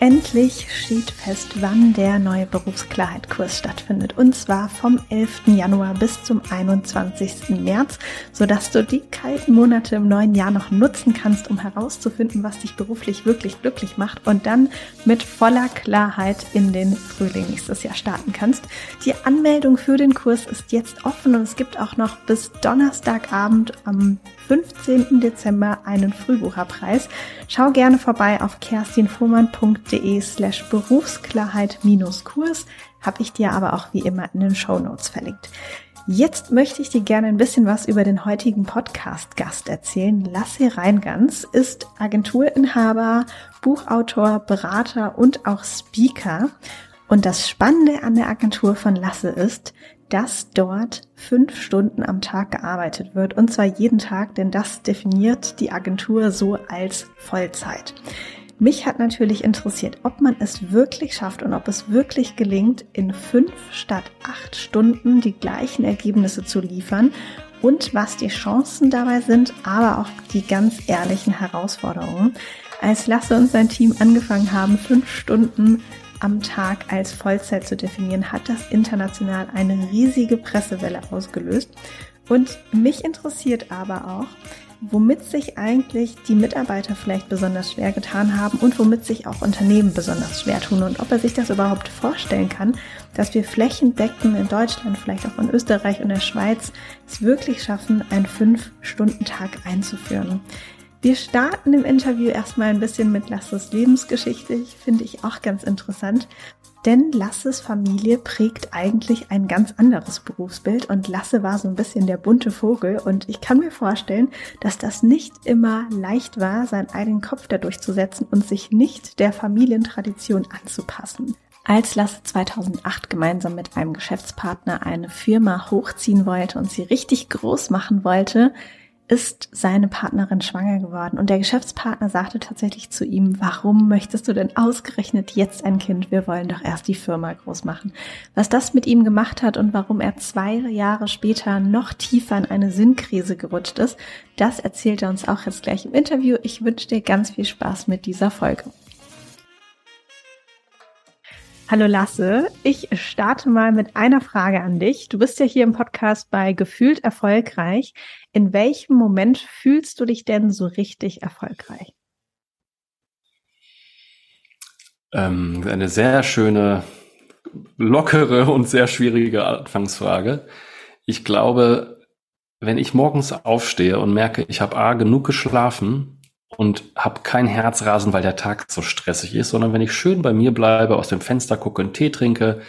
Endlich steht fest, wann der neue Berufsklarheit-Kurs stattfindet. Und zwar vom 11. Januar bis zum 21. März, sodass du die kalten Monate im neuen Jahr noch nutzen kannst, um herauszufinden, was dich beruflich wirklich glücklich macht und dann mit voller Klarheit in den Frühling nächstes Jahr starten kannst. Die Anmeldung für den Kurs ist jetzt offen und es gibt auch noch bis Donnerstagabend am 15. Dezember einen Frühbucherpreis. Schau gerne vorbei auf kerstinfuhrmann.de slash Berufsklarheit-Kurs. Habe ich dir aber auch wie immer in den Show Notes verlinkt. Jetzt möchte ich dir gerne ein bisschen was über den heutigen Podcast-Gast erzählen. Lasse Reingans ist Agenturinhaber, Buchautor, Berater und auch Speaker. Und das Spannende an der Agentur von Lasse ist, dass dort fünf Stunden am Tag gearbeitet wird und zwar jeden Tag, denn das definiert die Agentur so als Vollzeit. Mich hat natürlich interessiert, ob man es wirklich schafft und ob es wirklich gelingt, in fünf statt acht Stunden die gleichen Ergebnisse zu liefern und was die Chancen dabei sind, aber auch die ganz ehrlichen Herausforderungen. Als Lasse und sein Team angefangen haben, fünf Stunden am Tag als Vollzeit zu definieren, hat das international eine riesige Pressewelle ausgelöst. Und mich interessiert aber auch, womit sich eigentlich die Mitarbeiter vielleicht besonders schwer getan haben und womit sich auch Unternehmen besonders schwer tun und ob er sich das überhaupt vorstellen kann, dass wir flächendeckend in Deutschland, vielleicht auch in Österreich und der Schweiz es wirklich schaffen, einen Fünf-Stunden-Tag einzuführen. Wir starten im Interview erstmal ein bisschen mit Lasses Lebensgeschichte. Finde ich auch ganz interessant. Denn Lasses Familie prägt eigentlich ein ganz anderes Berufsbild und Lasse war so ein bisschen der bunte Vogel und ich kann mir vorstellen, dass das nicht immer leicht war, seinen eigenen Kopf dadurch zu setzen und sich nicht der Familientradition anzupassen. Als Lasse 2008 gemeinsam mit einem Geschäftspartner eine Firma hochziehen wollte und sie richtig groß machen wollte, ist seine Partnerin schwanger geworden. Und der Geschäftspartner sagte tatsächlich zu ihm, warum möchtest du denn ausgerechnet jetzt ein Kind? Wir wollen doch erst die Firma groß machen. Was das mit ihm gemacht hat und warum er zwei Jahre später noch tiefer in eine Sinnkrise gerutscht ist, das erzählt er uns auch jetzt gleich im Interview. Ich wünsche dir ganz viel Spaß mit dieser Folge. Hallo Lasse, ich starte mal mit einer Frage an dich. Du bist ja hier im Podcast bei Gefühlt erfolgreich. In welchem Moment fühlst du dich denn so richtig erfolgreich? Ähm, eine sehr schöne, lockere und sehr schwierige Anfangsfrage. Ich glaube, wenn ich morgens aufstehe und merke, ich habe A genug geschlafen und habe kein Herzrasen, weil der Tag so stressig ist, sondern wenn ich schön bei mir bleibe, aus dem Fenster gucke, einen Tee trinke,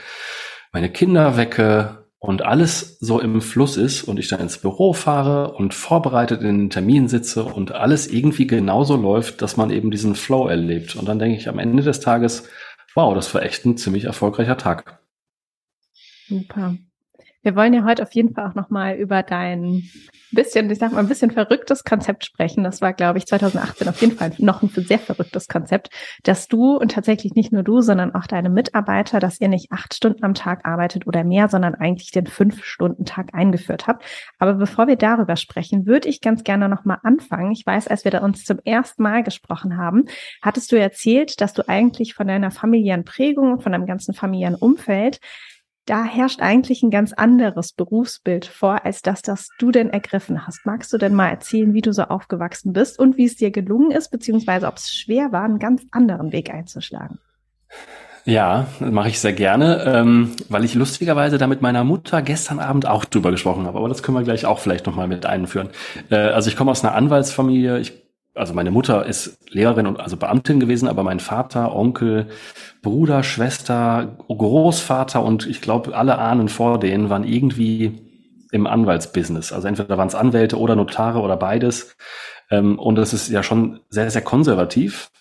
meine Kinder wecke und alles so im Fluss ist und ich dann ins Büro fahre und vorbereitet in den Termin sitze und alles irgendwie genauso läuft, dass man eben diesen Flow erlebt. Und dann denke ich am Ende des Tages, wow, das war echt ein ziemlich erfolgreicher Tag. Super. Wir wollen ja heute auf jeden Fall auch nochmal über dein bisschen, ich sag mal, ein bisschen verrücktes Konzept sprechen. Das war, glaube ich, 2018 auf jeden Fall noch ein sehr verrücktes Konzept, dass du und tatsächlich nicht nur du, sondern auch deine Mitarbeiter, dass ihr nicht acht Stunden am Tag arbeitet oder mehr, sondern eigentlich den Fünf-Stunden-Tag eingeführt habt. Aber bevor wir darüber sprechen, würde ich ganz gerne nochmal anfangen. Ich weiß, als wir da uns zum ersten Mal gesprochen haben, hattest du erzählt, dass du eigentlich von deiner familiären Prägung von deinem ganzen familiären Umfeld da herrscht eigentlich ein ganz anderes Berufsbild vor, als das, das du denn ergriffen hast. Magst du denn mal erzählen, wie du so aufgewachsen bist und wie es dir gelungen ist, beziehungsweise ob es schwer war, einen ganz anderen Weg einzuschlagen? Ja, mache ich sehr gerne, ähm, weil ich lustigerweise da mit meiner Mutter gestern Abend auch drüber gesprochen habe. Aber das können wir gleich auch vielleicht nochmal mit einführen. Äh, also ich komme aus einer Anwaltsfamilie. Ich also meine Mutter ist Lehrerin und also Beamtin gewesen, aber mein Vater, Onkel, Bruder, Schwester, Großvater und ich glaube alle Ahnen vor denen waren irgendwie im Anwaltsbusiness. Also entweder waren es Anwälte oder Notare oder beides. Ähm, und das ist ja schon sehr, sehr konservativ.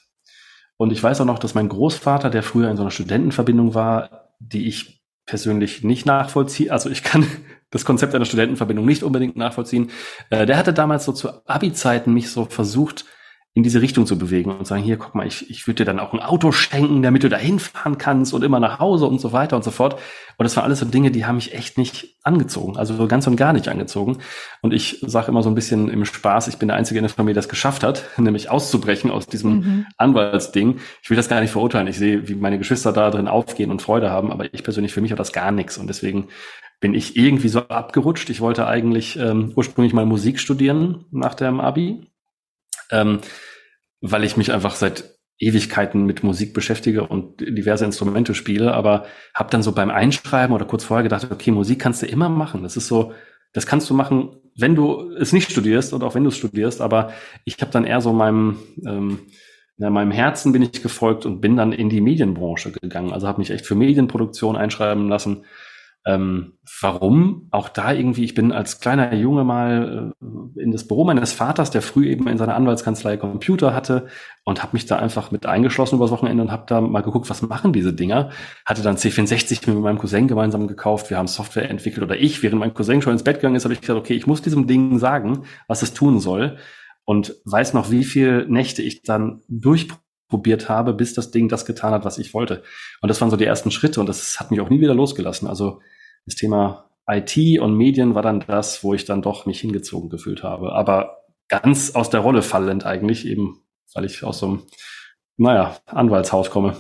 Und ich weiß auch noch, dass mein Großvater, der früher in so einer Studentenverbindung war, die ich persönlich nicht nachvollziehe, also ich kann das Konzept einer Studentenverbindung nicht unbedingt nachvollziehen. Äh, der hatte damals so zu Abi-Zeiten mich so versucht, in diese Richtung zu bewegen und sagen, hier, guck mal, ich, ich würde dir dann auch ein Auto schenken, damit du da hinfahren kannst und immer nach Hause und so weiter und so fort. Und das waren alles so Dinge, die haben mich echt nicht angezogen, also ganz und gar nicht angezogen. Und ich sage immer so ein bisschen im Spaß, ich bin der Einzige in der Familie, der das geschafft hat, nämlich auszubrechen aus diesem mhm. Anwaltsding. Ich will das gar nicht verurteilen. Ich sehe, wie meine Geschwister da drin aufgehen und Freude haben, aber ich persönlich, für mich hat das gar nichts. Und deswegen bin ich irgendwie so abgerutscht. Ich wollte eigentlich ähm, ursprünglich mal Musik studieren nach dem Abi. Ähm, weil ich mich einfach seit Ewigkeiten mit Musik beschäftige und diverse Instrumente spiele, aber habe dann so beim Einschreiben oder kurz vorher gedacht, okay, Musik kannst du immer machen. Das ist so, das kannst du machen, wenn du es nicht studierst und auch wenn du es studierst, aber ich habe dann eher so meinem ähm, ja, meinem Herzen bin ich gefolgt und bin dann in die Medienbranche gegangen. Also habe mich echt für Medienproduktion einschreiben lassen ähm, warum? Auch da irgendwie, ich bin als kleiner Junge mal äh, in das Büro meines Vaters, der früh eben in seiner Anwaltskanzlei Computer hatte und habe mich da einfach mit eingeschlossen übers Wochenende und habe da mal geguckt, was machen diese Dinger. Hatte dann C64 mit meinem Cousin gemeinsam gekauft. Wir haben Software entwickelt oder ich, während mein Cousin schon ins Bett gegangen ist, habe ich gesagt, okay, ich muss diesem Ding sagen, was es tun soll und weiß noch, wie viel Nächte ich dann durchprobiert habe, bis das Ding das getan hat, was ich wollte. Und das waren so die ersten Schritte und das hat mich auch nie wieder losgelassen. Also das Thema IT und Medien war dann das, wo ich dann doch mich hingezogen gefühlt habe. Aber ganz aus der Rolle fallend eigentlich, eben weil ich aus so einem, naja, Anwaltshaus komme.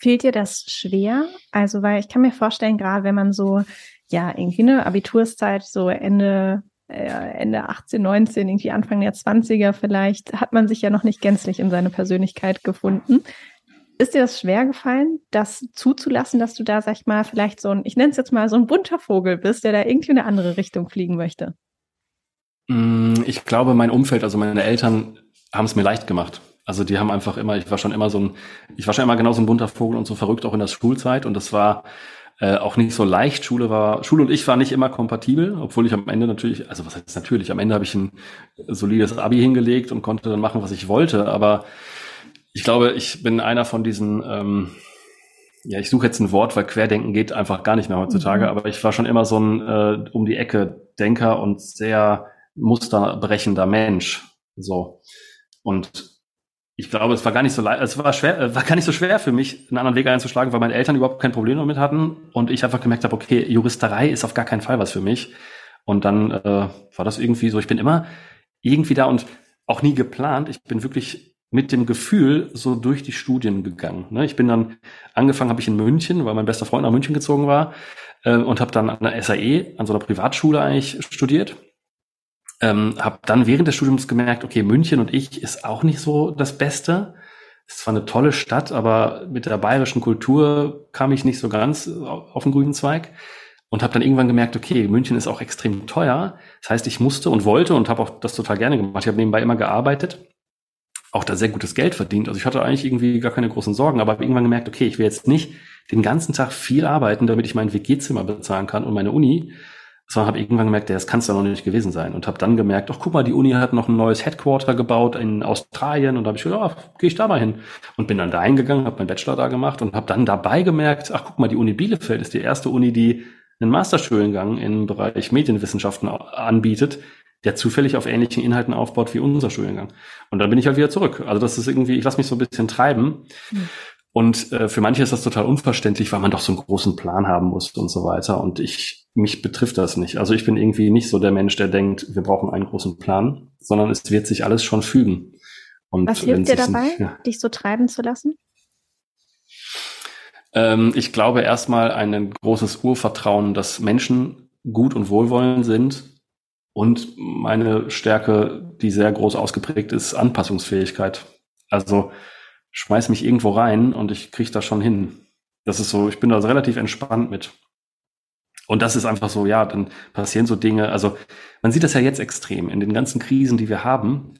Fehlt dir das schwer? Also, weil ich kann mir vorstellen, gerade wenn man so, ja, irgendwie eine Abiturszeit, so Ende, Ende 18, 19, irgendwie Anfang der 20er vielleicht, hat man sich ja noch nicht gänzlich in seine Persönlichkeit gefunden. Ist dir das schwer gefallen, das zuzulassen, dass du da, sag ich mal, vielleicht so ein, ich nenne es jetzt mal so ein bunter Vogel bist, der da irgendwie in eine andere Richtung fliegen möchte? Mm, ich glaube, mein Umfeld, also meine Eltern, haben es mir leicht gemacht. Also die haben einfach immer, ich war schon immer so ein, ich war schon immer genau so ein bunter Vogel und so verrückt auch in der Schulzeit und das war äh, auch nicht so leicht. Schule war, Schule und ich waren nicht immer kompatibel, obwohl ich am Ende natürlich, also was heißt natürlich, am Ende habe ich ein solides Abi hingelegt und konnte dann machen, was ich wollte, aber ich glaube, ich bin einer von diesen, ähm, ja, ich suche jetzt ein Wort, weil Querdenken geht einfach gar nicht mehr heutzutage, mhm. aber ich war schon immer so ein äh, um die Ecke Denker und sehr musterbrechender Mensch. So. Und ich glaube, es war gar nicht so leicht, es war schwer, äh, war gar nicht so schwer für mich, einen anderen Weg einzuschlagen, weil meine Eltern überhaupt kein Problem damit hatten und ich einfach gemerkt habe, okay, Juristerei ist auf gar keinen Fall was für mich. Und dann äh, war das irgendwie so, ich bin immer irgendwie da und auch nie geplant. Ich bin wirklich mit dem Gefühl so durch die Studien gegangen. Ne? Ich bin dann angefangen, habe ich in München, weil mein bester Freund nach München gezogen war äh, und habe dann an der SAE, an so einer Privatschule eigentlich studiert. Ähm, habe dann während des Studiums gemerkt, okay, München und ich ist auch nicht so das Beste. Es ist zwar eine tolle Stadt, aber mit der bayerischen Kultur kam ich nicht so ganz auf den grünen Zweig und habe dann irgendwann gemerkt, okay, München ist auch extrem teuer. Das heißt, ich musste und wollte und habe auch das total gerne gemacht. Ich habe nebenbei immer gearbeitet auch da sehr gutes Geld verdient. Also ich hatte eigentlich irgendwie gar keine großen Sorgen, aber habe irgendwann gemerkt, okay, ich will jetzt nicht den ganzen Tag viel arbeiten, damit ich mein WG-Zimmer bezahlen kann und meine Uni, sondern habe irgendwann gemerkt, das kann es doch noch nicht gewesen sein. Und habe dann gemerkt, ach guck mal, die Uni hat noch ein neues Headquarter gebaut in Australien und da habe ich gedacht, ja, gehe ich da mal hin. Und bin dann da hingegangen, habe meinen Bachelor da gemacht und habe dann dabei gemerkt, ach guck mal, die Uni Bielefeld ist die erste Uni, die einen Masterstudiengang im Bereich Medienwissenschaften anbietet, der zufällig auf ähnlichen Inhalten aufbaut wie unser Studiengang. Und dann bin ich halt wieder zurück. Also das ist irgendwie, ich lasse mich so ein bisschen treiben. Mhm. Und äh, für manche ist das total unverständlich, weil man doch so einen großen Plan haben muss und so weiter. Und ich, mich betrifft das nicht. Also ich bin irgendwie nicht so der Mensch, der denkt, wir brauchen einen großen Plan, sondern es wird sich alles schon fügen. Und Was hilft dir dabei, nicht, ja. dich so treiben zu lassen? Ähm, ich glaube erstmal ein großes Urvertrauen, dass Menschen gut und wohlwollend sind und meine Stärke, die sehr groß ausgeprägt ist, Anpassungsfähigkeit. Also schmeiß mich irgendwo rein und ich kriege das schon hin. Das ist so, ich bin da relativ entspannt mit. Und das ist einfach so, ja, dann passieren so Dinge. Also man sieht das ja jetzt extrem in den ganzen Krisen, die wir haben.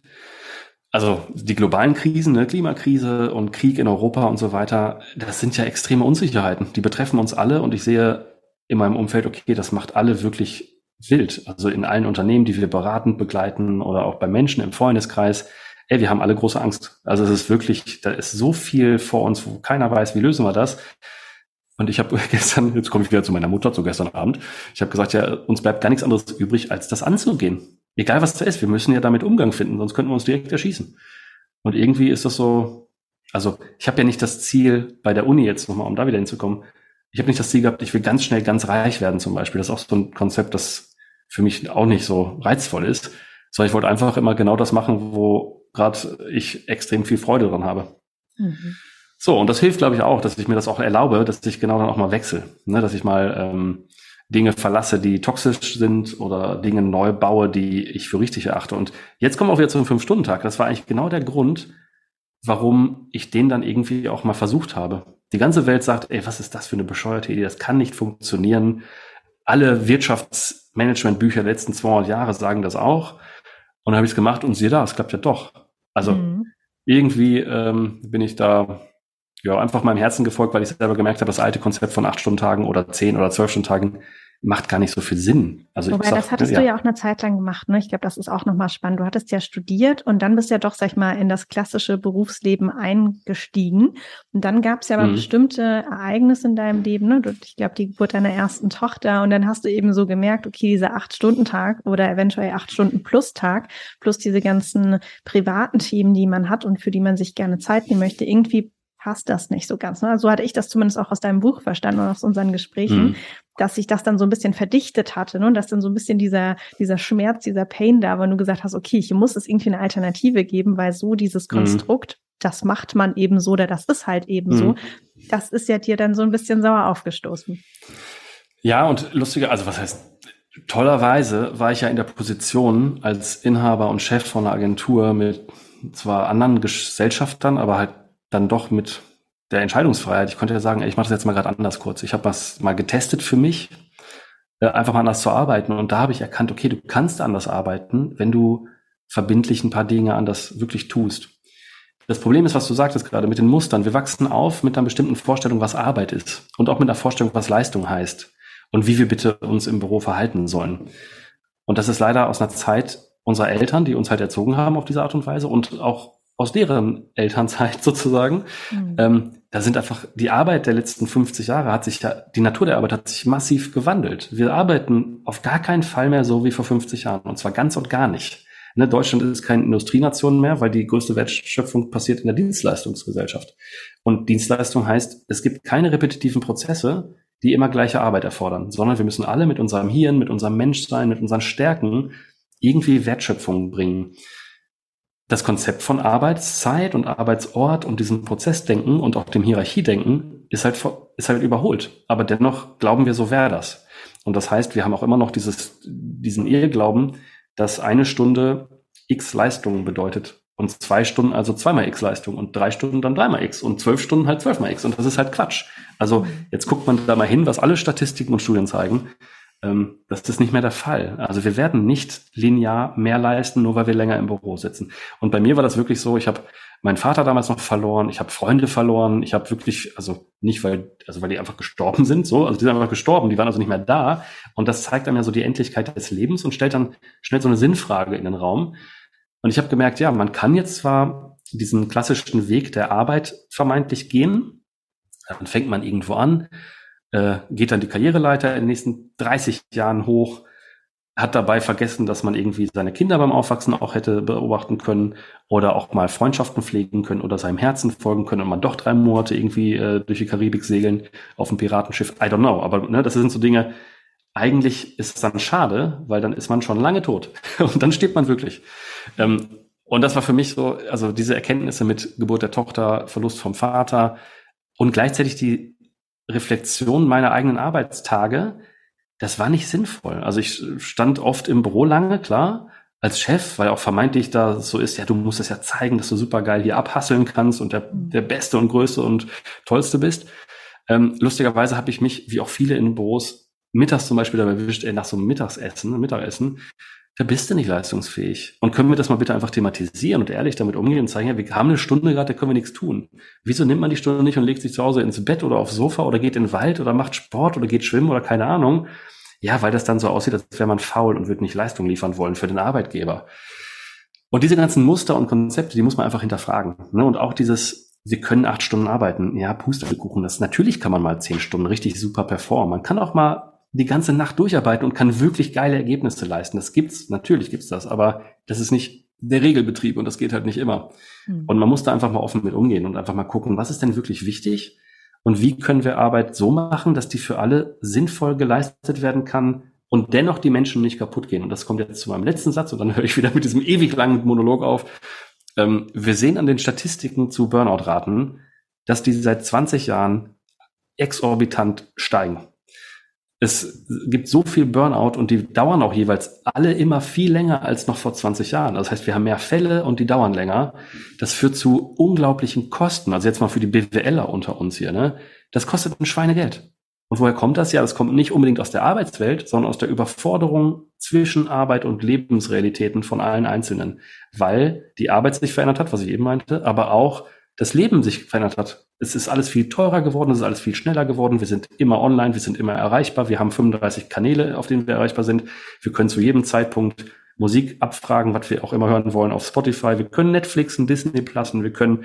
Also die globalen Krisen, ne, Klimakrise und Krieg in Europa und so weiter, das sind ja extreme Unsicherheiten. Die betreffen uns alle und ich sehe in meinem Umfeld, okay, das macht alle wirklich wild. Also in allen Unternehmen, die wir beratend begleiten oder auch bei Menschen im Freundeskreis. Ey, wir haben alle große Angst. Also es ist wirklich, da ist so viel vor uns, wo keiner weiß, wie lösen wir das. Und ich habe gestern, jetzt komme ich wieder zu meiner Mutter, zu gestern Abend, ich habe gesagt, ja, uns bleibt gar nichts anderes übrig, als das anzugehen. Egal was da ist, wir müssen ja damit Umgang finden, sonst könnten wir uns direkt erschießen. Und irgendwie ist das so, also ich habe ja nicht das Ziel bei der Uni jetzt nochmal, um da wieder hinzukommen, ich habe nicht das Ziel gehabt, ich will ganz schnell ganz reich werden zum Beispiel. Das ist auch so ein Konzept, das für mich auch nicht so reizvoll ist, sondern ich wollte einfach immer genau das machen, wo gerade ich extrem viel Freude dran habe. Mhm. So, und das hilft, glaube ich, auch, dass ich mir das auch erlaube, dass ich genau dann auch mal wechsle. Ne? Dass ich mal ähm, Dinge verlasse, die toxisch sind oder Dinge neu baue, die ich für richtig erachte. Und jetzt kommen wir auch wieder zum Fünf-Stunden-Tag. Das war eigentlich genau der Grund, warum ich den dann irgendwie auch mal versucht habe. Die ganze Welt sagt, ey, was ist das für eine bescheuerte Idee? Das kann nicht funktionieren. Alle Wirtschaftsmanagement-Bücher der letzten 200 Jahre sagen das auch. Und dann habe ich es gemacht und siehe da, es klappt ja doch. Also mhm. irgendwie ähm, bin ich da ja einfach meinem Herzen gefolgt, weil ich selber gemerkt habe, das alte Konzept von acht Stunden Tagen oder zehn oder zwölf Stunden Tagen macht gar nicht so viel Sinn. Also Wobei, sag, das hattest ja. du ja auch eine Zeit lang gemacht. Ne? Ich glaube, das ist auch nochmal spannend. Du hattest ja studiert und dann bist ja doch, sag ich mal, in das klassische Berufsleben eingestiegen. Und dann gab es ja aber mhm. bestimmte Ereignisse in deinem Leben. Ne? Ich glaube, die Geburt deiner ersten Tochter. Und dann hast du eben so gemerkt, okay, dieser Acht-Stunden-Tag oder eventuell Acht-Stunden-Plus-Tag plus diese ganzen privaten Themen, die man hat und für die man sich gerne Zeit nehmen möchte, irgendwie passt das nicht so ganz. Ne? So hatte ich das zumindest auch aus deinem Buch verstanden und aus unseren Gesprächen, mhm. Dass sich das dann so ein bisschen verdichtet hatte ne? und dass dann so ein bisschen dieser, dieser Schmerz, dieser Pain da war, du gesagt hast, okay, ich muss es irgendwie eine Alternative geben, weil so dieses mhm. Konstrukt, mhm. das macht man eben so oder das ist halt eben mhm. so, das ist ja dir dann so ein bisschen sauer aufgestoßen. Ja, und lustiger, also was heißt, tollerweise war ich ja in der Position als Inhaber und Chef von einer Agentur mit zwar anderen Gesellschaftern, aber halt dann doch mit der Entscheidungsfreiheit. Ich konnte ja sagen, ey, ich mache das jetzt mal gerade anders kurz. Ich habe was mal getestet für mich, äh, einfach mal anders zu arbeiten. Und da habe ich erkannt, okay, du kannst anders arbeiten, wenn du verbindlich ein paar Dinge anders wirklich tust. Das Problem ist, was du sagtest gerade mit den Mustern. Wir wachsen auf mit einer bestimmten Vorstellung, was Arbeit ist und auch mit einer Vorstellung, was Leistung heißt und wie wir bitte uns im Büro verhalten sollen. Und das ist leider aus einer Zeit unserer Eltern, die uns halt erzogen haben auf diese Art und Weise und auch aus deren Elternzeit sozusagen. Mhm. Ähm, da sind einfach die Arbeit der letzten 50 Jahre hat sich ja, die Natur der Arbeit hat sich massiv gewandelt. Wir arbeiten auf gar keinen Fall mehr so wie vor 50 Jahren und zwar ganz und gar nicht. Ne, Deutschland ist keine Industrienation mehr, weil die größte Wertschöpfung passiert in der Dienstleistungsgesellschaft. Und Dienstleistung heißt, es gibt keine repetitiven Prozesse, die immer gleiche Arbeit erfordern, sondern wir müssen alle mit unserem Hirn, mit unserem Menschsein, mit unseren Stärken irgendwie Wertschöpfung bringen das Konzept von Arbeitszeit und Arbeitsort und diesem Prozessdenken und auch dem Hierarchiedenken ist halt, ist halt überholt. Aber dennoch glauben wir, so wäre das. Und das heißt, wir haben auch immer noch dieses, diesen Irrglauben, dass eine Stunde x Leistungen bedeutet. Und zwei Stunden also zweimal x Leistung und drei Stunden dann dreimal x und zwölf Stunden halt zwölfmal x. Und das ist halt Quatsch. Also jetzt guckt man da mal hin, was alle Statistiken und Studien zeigen ähm, das ist nicht mehr der Fall. Also wir werden nicht linear mehr leisten, nur weil wir länger im Büro sitzen. Und bei mir war das wirklich so, ich habe meinen Vater damals noch verloren, ich habe Freunde verloren, ich habe wirklich, also nicht weil, also weil die einfach gestorben sind, so, also die sind einfach gestorben, die waren also nicht mehr da. Und das zeigt einem ja so die Endlichkeit des Lebens und stellt dann schnell so eine Sinnfrage in den Raum. Und ich habe gemerkt, ja, man kann jetzt zwar diesen klassischen Weg der Arbeit vermeintlich gehen, dann fängt man irgendwo an, äh, geht dann die Karriereleiter in den nächsten 30 Jahren hoch, hat dabei vergessen, dass man irgendwie seine Kinder beim Aufwachsen auch hätte beobachten können oder auch mal Freundschaften pflegen können oder seinem Herzen folgen können und man doch drei Monate irgendwie äh, durch die Karibik segeln auf einem Piratenschiff. I don't know, aber ne, das sind so Dinge, eigentlich ist es dann schade, weil dann ist man schon lange tot und dann stirbt man wirklich. Ähm, und das war für mich so, also diese Erkenntnisse mit Geburt der Tochter, Verlust vom Vater und gleichzeitig die Reflexion meiner eigenen Arbeitstage, das war nicht sinnvoll. Also ich stand oft im Büro lange, klar, als Chef, weil auch vermeintlich da so ist, ja, du musst es ja zeigen, dass du super geil hier abhasseln kannst und der, der Beste und Größte und Tollste bist. Ähm, lustigerweise habe ich mich, wie auch viele in Büros, mittags zum Beispiel dabei erwischt, ey, nach so einem Mittagsessen, Mittagessen, da bist du nicht leistungsfähig. Und können wir das mal bitte einfach thematisieren und ehrlich damit umgehen und zeigen, ja, wir haben eine Stunde gerade, da können wir nichts tun. Wieso nimmt man die Stunde nicht und legt sich zu Hause ins Bett oder aufs Sofa oder geht in den Wald oder macht Sport oder geht schwimmen oder keine Ahnung? Ja, weil das dann so aussieht, als wäre man faul und würde nicht Leistung liefern wollen für den Arbeitgeber. Und diese ganzen Muster und Konzepte, die muss man einfach hinterfragen. Ne? Und auch dieses, wir können acht Stunden arbeiten. Ja, Pustekuchen, das natürlich kann man mal zehn Stunden richtig super performen. Man kann auch mal die ganze Nacht durcharbeiten und kann wirklich geile Ergebnisse leisten. Das gibt's, natürlich gibt's das, aber das ist nicht der Regelbetrieb und das geht halt nicht immer. Mhm. Und man muss da einfach mal offen mit umgehen und einfach mal gucken, was ist denn wirklich wichtig und wie können wir Arbeit so machen, dass die für alle sinnvoll geleistet werden kann und dennoch die Menschen nicht kaputt gehen. Und das kommt jetzt zu meinem letzten Satz und dann höre ich wieder mit diesem ewig langen Monolog auf. Ähm, wir sehen an den Statistiken zu Burnout-Raten, dass die seit 20 Jahren exorbitant steigen es gibt so viel Burnout und die dauern auch jeweils alle immer viel länger als noch vor 20 Jahren. Das heißt, wir haben mehr Fälle und die dauern länger. Das führt zu unglaublichen Kosten. Also jetzt mal für die BWLer unter uns hier, ne? Das kostet ein Schweinegeld. Und woher kommt das? Ja, das kommt nicht unbedingt aus der Arbeitswelt, sondern aus der Überforderung zwischen Arbeit und Lebensrealitäten von allen Einzelnen. Weil die Arbeit sich verändert hat, was ich eben meinte, aber auch das Leben sich verändert hat. Es ist alles viel teurer geworden, es ist alles viel schneller geworden. Wir sind immer online, wir sind immer erreichbar. Wir haben 35 Kanäle, auf denen wir erreichbar sind. Wir können zu jedem Zeitpunkt Musik abfragen, was wir auch immer hören wollen auf Spotify. Wir können Netflixen, Disney Plusen, wir können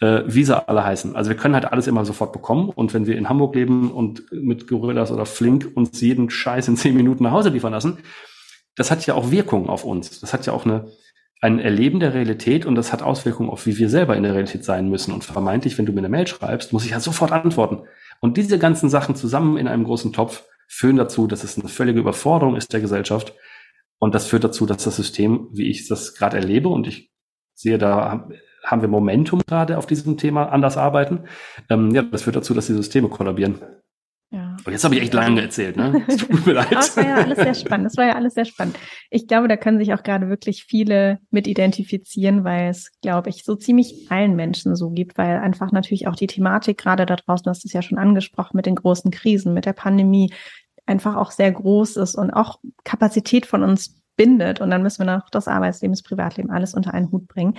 äh, Visa alle heißen. Also wir können halt alles immer sofort bekommen. Und wenn wir in Hamburg leben und mit Gorillas oder Flink uns jeden Scheiß in zehn Minuten nach Hause liefern lassen, das hat ja auch Wirkung auf uns. Das hat ja auch eine, ein Erleben der Realität und das hat Auswirkungen auf, wie wir selber in der Realität sein müssen. Und vermeintlich, wenn du mir eine Mail schreibst, muss ich halt sofort antworten. Und diese ganzen Sachen zusammen in einem großen Topf führen dazu, dass es eine völlige Überforderung ist der Gesellschaft. Und das führt dazu, dass das System, wie ich das gerade erlebe, und ich sehe, da haben wir Momentum gerade auf diesem Thema anders arbeiten, ähm, ja, das führt dazu, dass die Systeme kollabieren. Und jetzt habe ich echt lange erzählt, ne? Es tut mir leid. das war ja alles sehr spannend. Das war ja alles sehr spannend. Ich glaube, da können sich auch gerade wirklich viele mit identifizieren, weil es, glaube ich, so ziemlich allen Menschen so gibt, weil einfach natürlich auch die Thematik gerade da draußen, du hast es ja schon angesprochen, mit den großen Krisen, mit der Pandemie, einfach auch sehr groß ist und auch Kapazität von uns bindet. Und dann müssen wir noch das Arbeitsleben, das Privatleben, alles unter einen Hut bringen.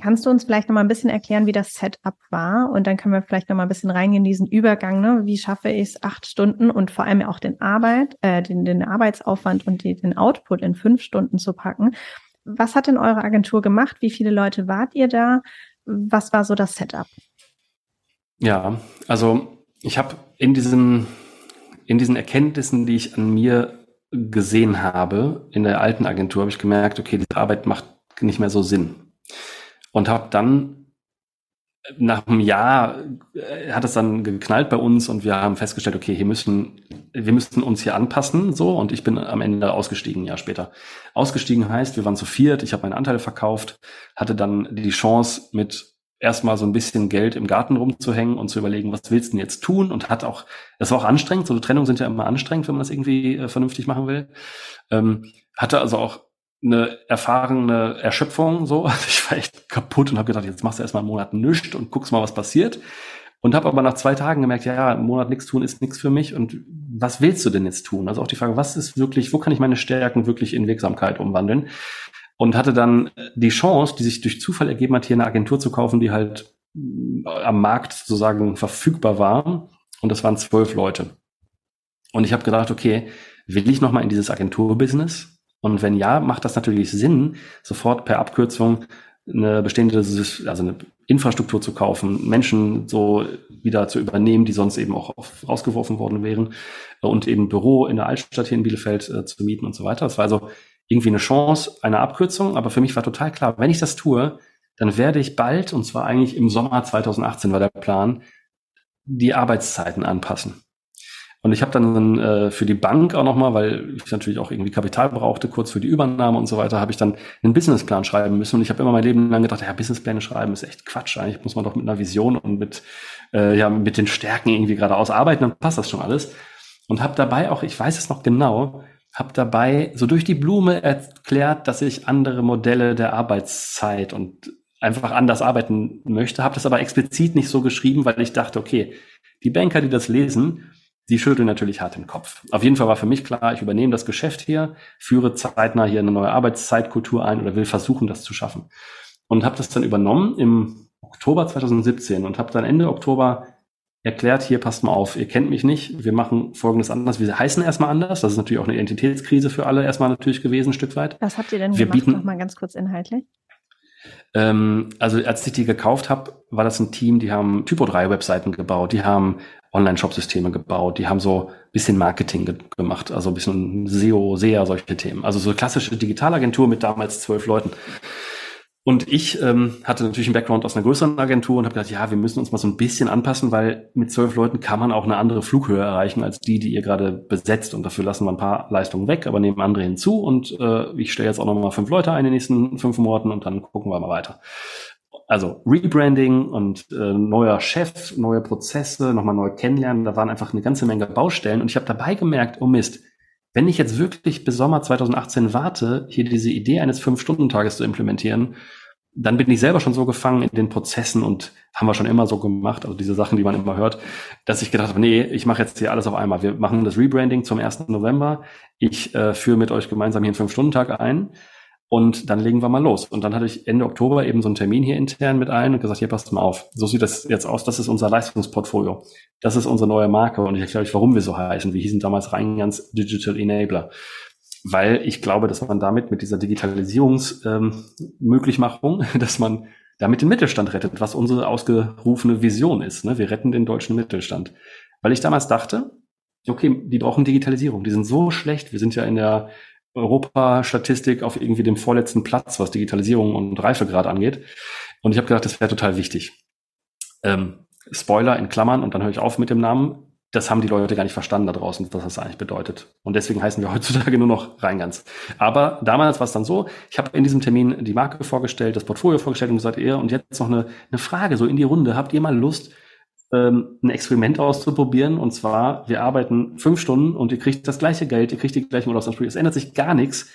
Kannst du uns vielleicht noch mal ein bisschen erklären, wie das Setup war? Und dann können wir vielleicht noch mal ein bisschen reingehen in diesen Übergang. Ne? Wie schaffe ich es, acht Stunden und vor allem auch den Arbeit, äh, den, den Arbeitsaufwand und die, den Output in fünf Stunden zu packen? Was hat denn eure Agentur gemacht? Wie viele Leute wart ihr da? Was war so das Setup? Ja, also ich habe in diesen, in diesen Erkenntnissen, die ich an mir gesehen habe, in der alten Agentur, habe ich gemerkt, okay, die Arbeit macht nicht mehr so Sinn und habe dann nach einem Jahr äh, hat es dann geknallt bei uns und wir haben festgestellt, okay, hier müssen, wir müssen uns hier anpassen, so. Und ich bin am Ende ausgestiegen, ein Jahr später. Ausgestiegen heißt, wir waren zu viert, ich habe meinen Anteil verkauft, hatte dann die Chance, mit erstmal so ein bisschen Geld im Garten rumzuhängen und zu überlegen, was willst du denn jetzt tun? Und hat auch, das war auch anstrengend, so Trennungen sind ja immer anstrengend, wenn man das irgendwie äh, vernünftig machen will. Ähm, hatte also auch eine erfahrene Erschöpfung so. Also ich war echt kaputt und habe gedacht, jetzt machst du erstmal einen Monat nichts und guckst mal, was passiert. Und habe aber nach zwei Tagen gemerkt, ja, ja, einen Monat nichts tun ist nichts für mich. Und was willst du denn jetzt tun? Also auch die Frage, was ist wirklich, wo kann ich meine Stärken wirklich in Wirksamkeit umwandeln? Und hatte dann die Chance, die sich durch Zufall ergeben hat, hier eine Agentur zu kaufen, die halt äh, am Markt sozusagen verfügbar war. Und das waren zwölf Leute. Und ich habe gedacht, okay, will ich nochmal in dieses Agenturbusiness? Und wenn ja, macht das natürlich Sinn, sofort per Abkürzung eine bestehende, also eine Infrastruktur zu kaufen, Menschen so wieder zu übernehmen, die sonst eben auch rausgeworfen worden wären und eben Büro in der Altstadt hier in Bielefeld äh, zu mieten und so weiter. Das war also irgendwie eine Chance, eine Abkürzung, aber für mich war total klar, wenn ich das tue, dann werde ich bald, und zwar eigentlich im Sommer 2018 war der Plan, die Arbeitszeiten anpassen. Und ich habe dann äh, für die Bank auch nochmal, weil ich natürlich auch irgendwie Kapital brauchte, kurz für die Übernahme und so weiter, habe ich dann einen Businessplan schreiben müssen. Und ich habe immer mein Leben lang gedacht, ja, Businesspläne schreiben ist echt Quatsch. Eigentlich muss man doch mit einer Vision und mit, äh, ja, mit den Stärken irgendwie geradeaus arbeiten, dann passt das schon alles. Und habe dabei auch, ich weiß es noch genau, habe dabei so durch die Blume erklärt, dass ich andere Modelle der Arbeitszeit und einfach anders arbeiten möchte, habe das aber explizit nicht so geschrieben, weil ich dachte, okay, die Banker, die das lesen, die schütteln natürlich hart den Kopf. Auf jeden Fall war für mich klar, ich übernehme das Geschäft hier, führe zeitnah hier eine neue Arbeitszeitkultur ein oder will versuchen, das zu schaffen. Und habe das dann übernommen im Oktober 2017 und habe dann Ende Oktober erklärt, hier passt mal auf, ihr kennt mich nicht, wir machen Folgendes anders. Wir heißen erstmal anders. Das ist natürlich auch eine Identitätskrise für alle erstmal natürlich gewesen, ein Stück weit. Was habt ihr denn wir gemacht? Nochmal ganz kurz inhaltlich. Ähm, also als ich die gekauft habe, war das ein Team, die haben Typo 3 Webseiten gebaut, die haben Online-Shop-Systeme gebaut, die haben so bisschen Marketing ge gemacht, also ein bisschen SEO, SEA, solche Themen. Also so klassische Digitalagentur mit damals zwölf Leuten. Und ich ähm, hatte natürlich einen Background aus einer größeren Agentur und habe gedacht, ja, wir müssen uns mal so ein bisschen anpassen, weil mit zwölf Leuten kann man auch eine andere Flughöhe erreichen als die, die ihr gerade besetzt. Und dafür lassen wir ein paar Leistungen weg, aber nehmen andere hinzu. Und äh, ich stelle jetzt auch noch mal fünf Leute ein in den nächsten fünf Monaten und dann gucken wir mal weiter. Also Rebranding und äh, neuer Chef, neue Prozesse, nochmal neu kennenlernen. Da waren einfach eine ganze Menge Baustellen. Und ich habe dabei gemerkt, oh Mist, wenn ich jetzt wirklich bis Sommer 2018 warte, hier diese Idee eines Fünf-Stunden-Tages zu implementieren, dann bin ich selber schon so gefangen in den Prozessen und haben wir schon immer so gemacht, also diese Sachen, die man immer hört, dass ich gedacht habe, nee, ich mache jetzt hier alles auf einmal. Wir machen das Rebranding zum 1. November. Ich äh, führe mit euch gemeinsam hier einen Fünf-Stunden-Tag ein und dann legen wir mal los. Und dann hatte ich Ende Oktober eben so einen Termin hier intern mit ein und gesagt, hier passt mal auf. So sieht das jetzt aus. Das ist unser Leistungsportfolio. Das ist unsere neue Marke. Und ich erkläre euch, warum wir so heißen. Wir hießen damals Reingans Digital Enabler weil ich glaube, dass man damit mit dieser Digitalisierungsmöglichmachung, ähm, dass man damit den Mittelstand rettet, was unsere ausgerufene Vision ist. Ne? Wir retten den deutschen Mittelstand. Weil ich damals dachte, okay, die brauchen Digitalisierung, die sind so schlecht. Wir sind ja in der Europastatistik auf irgendwie dem vorletzten Platz, was Digitalisierung und Reifegrad angeht. Und ich habe gedacht, das wäre total wichtig. Ähm, Spoiler in Klammern und dann höre ich auf mit dem Namen das haben die Leute gar nicht verstanden da draußen, was das eigentlich bedeutet. Und deswegen heißen wir heutzutage nur noch Reingans. Aber damals war es dann so, ich habe in diesem Termin die Marke vorgestellt, das Portfolio vorgestellt und gesagt, ihr, und jetzt noch eine, eine Frage so in die Runde. Habt ihr mal Lust, ähm, ein Experiment auszuprobieren? Und zwar, wir arbeiten fünf Stunden und ihr kriegt das gleiche Geld, ihr kriegt die gleichen Urlaubsansprüche. Es ändert sich gar nichts.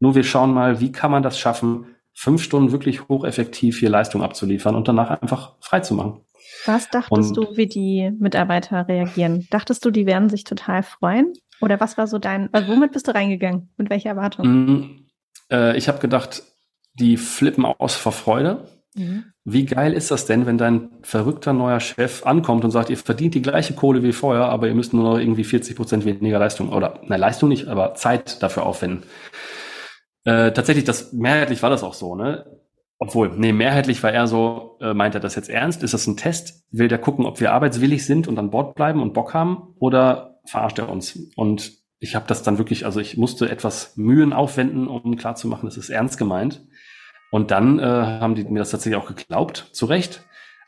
Nur wir schauen mal, wie kann man das schaffen, fünf Stunden wirklich hocheffektiv hier Leistung abzuliefern und danach einfach frei zu machen. Was dachtest und, du, wie die Mitarbeiter reagieren? Dachtest du, die werden sich total freuen? Oder was war so dein, also womit bist du reingegangen? Mit welcher Erwartung? Mm, äh, ich habe gedacht, die flippen aus vor Freude. Mhm. Wie geil ist das denn, wenn dein verrückter neuer Chef ankommt und sagt, ihr verdient die gleiche Kohle wie vorher, aber ihr müsst nur noch irgendwie 40 Prozent weniger Leistung oder, na, Leistung nicht, aber Zeit dafür aufwenden. Äh, tatsächlich, das mehrheitlich war das auch so, ne? Obwohl, nee, mehrheitlich war er so, äh, meint er das jetzt ernst? Ist das ein Test? Will der gucken, ob wir arbeitswillig sind und an Bord bleiben und Bock haben? Oder verarscht er uns? Und ich habe das dann wirklich, also ich musste etwas Mühen aufwenden, um klarzumachen, das ist ernst gemeint. Und dann äh, haben die mir das tatsächlich auch geglaubt, zu Recht.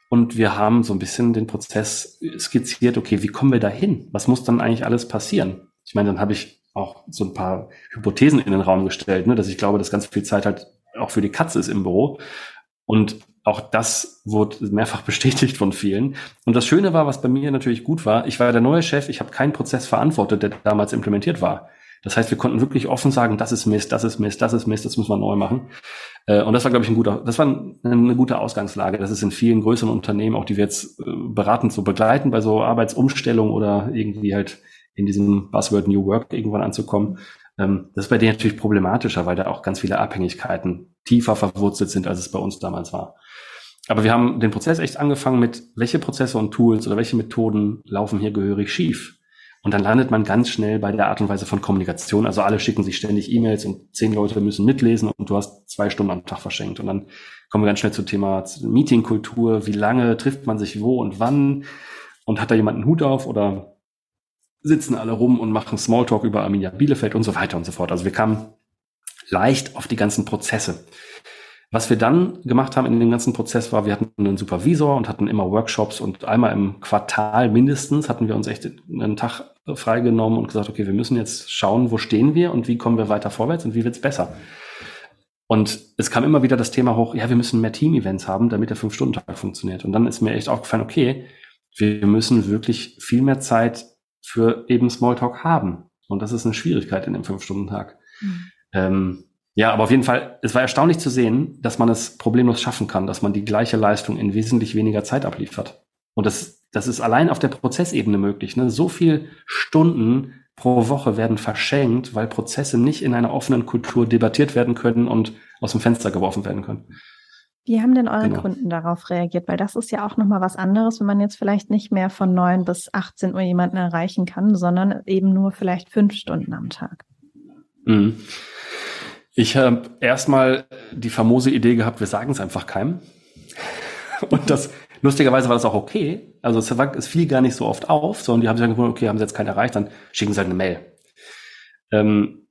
Und wir haben so ein bisschen den Prozess skizziert, okay, wie kommen wir da hin? Was muss dann eigentlich alles passieren? Ich meine, dann habe ich auch so ein paar Hypothesen in den Raum gestellt, ne, dass ich glaube, dass ganz viel Zeit halt auch für die Katze ist im Büro. Und auch das wurde mehrfach bestätigt von vielen. Und das Schöne war, was bei mir natürlich gut war, ich war der neue Chef, ich habe keinen Prozess verantwortet, der damals implementiert war. Das heißt, wir konnten wirklich offen sagen, das ist Mist, das ist Mist, das ist Mist, das müssen wir neu machen. Äh, und das war, glaube ich, ein guter, das war eine gute Ausgangslage. Das ist in vielen größeren Unternehmen, auch die wir jetzt äh, beratend so begleiten, bei so Arbeitsumstellung oder irgendwie halt in diesem Buzzword New Work irgendwann anzukommen, ähm, das ist bei denen natürlich problematischer, weil da auch ganz viele Abhängigkeiten tiefer verwurzelt sind, als es bei uns damals war. Aber wir haben den Prozess echt angefangen mit, welche Prozesse und Tools oder welche Methoden laufen hier gehörig schief. Und dann landet man ganz schnell bei der Art und Weise von Kommunikation. Also alle schicken sich ständig E-Mails und zehn Leute müssen mitlesen und du hast zwei Stunden am Tag verschenkt. Und dann kommen wir ganz schnell zum Thema Meetingkultur. Wie lange trifft man sich wo und wann? Und hat da jemand einen Hut auf oder sitzen alle rum und machen Smalltalk über Arminia Bielefeld und so weiter und so fort. Also wir kamen leicht auf die ganzen Prozesse. Was wir dann gemacht haben in dem ganzen Prozess war, wir hatten einen Supervisor und hatten immer Workshops und einmal im Quartal mindestens hatten wir uns echt einen Tag freigenommen und gesagt, okay, wir müssen jetzt schauen, wo stehen wir und wie kommen wir weiter vorwärts und wie wird's besser. Und es kam immer wieder das Thema hoch, ja, wir müssen mehr Team-Events haben, damit der Fünf-Stunden-Tag funktioniert. Und dann ist mir echt aufgefallen, okay, wir müssen wirklich viel mehr Zeit für eben Smalltalk haben. Und das ist eine Schwierigkeit in dem Fünf-Stunden-Tag. Mhm. Ähm, ja, aber auf jeden Fall, es war erstaunlich zu sehen, dass man es problemlos schaffen kann, dass man die gleiche Leistung in wesentlich weniger Zeit abliefert. Und das, das ist allein auf der Prozessebene möglich. Ne? So viel Stunden pro Woche werden verschenkt, weil Prozesse nicht in einer offenen Kultur debattiert werden können und aus dem Fenster geworfen werden können. Wie haben denn eure genau. Kunden darauf reagiert? Weil das ist ja auch nochmal was anderes, wenn man jetzt vielleicht nicht mehr von 9 bis 18 Uhr jemanden erreichen kann, sondern eben nur vielleicht fünf Stunden am Tag. Mhm. Ich habe erstmal die famose Idee gehabt, wir sagen es einfach keinem. Und das lustigerweise war das auch okay. Also es, war, es fiel gar nicht so oft auf, sondern die haben sich dann gewundert, okay, haben sie jetzt keinen erreicht, dann schicken sie halt eine Mail. Ähm,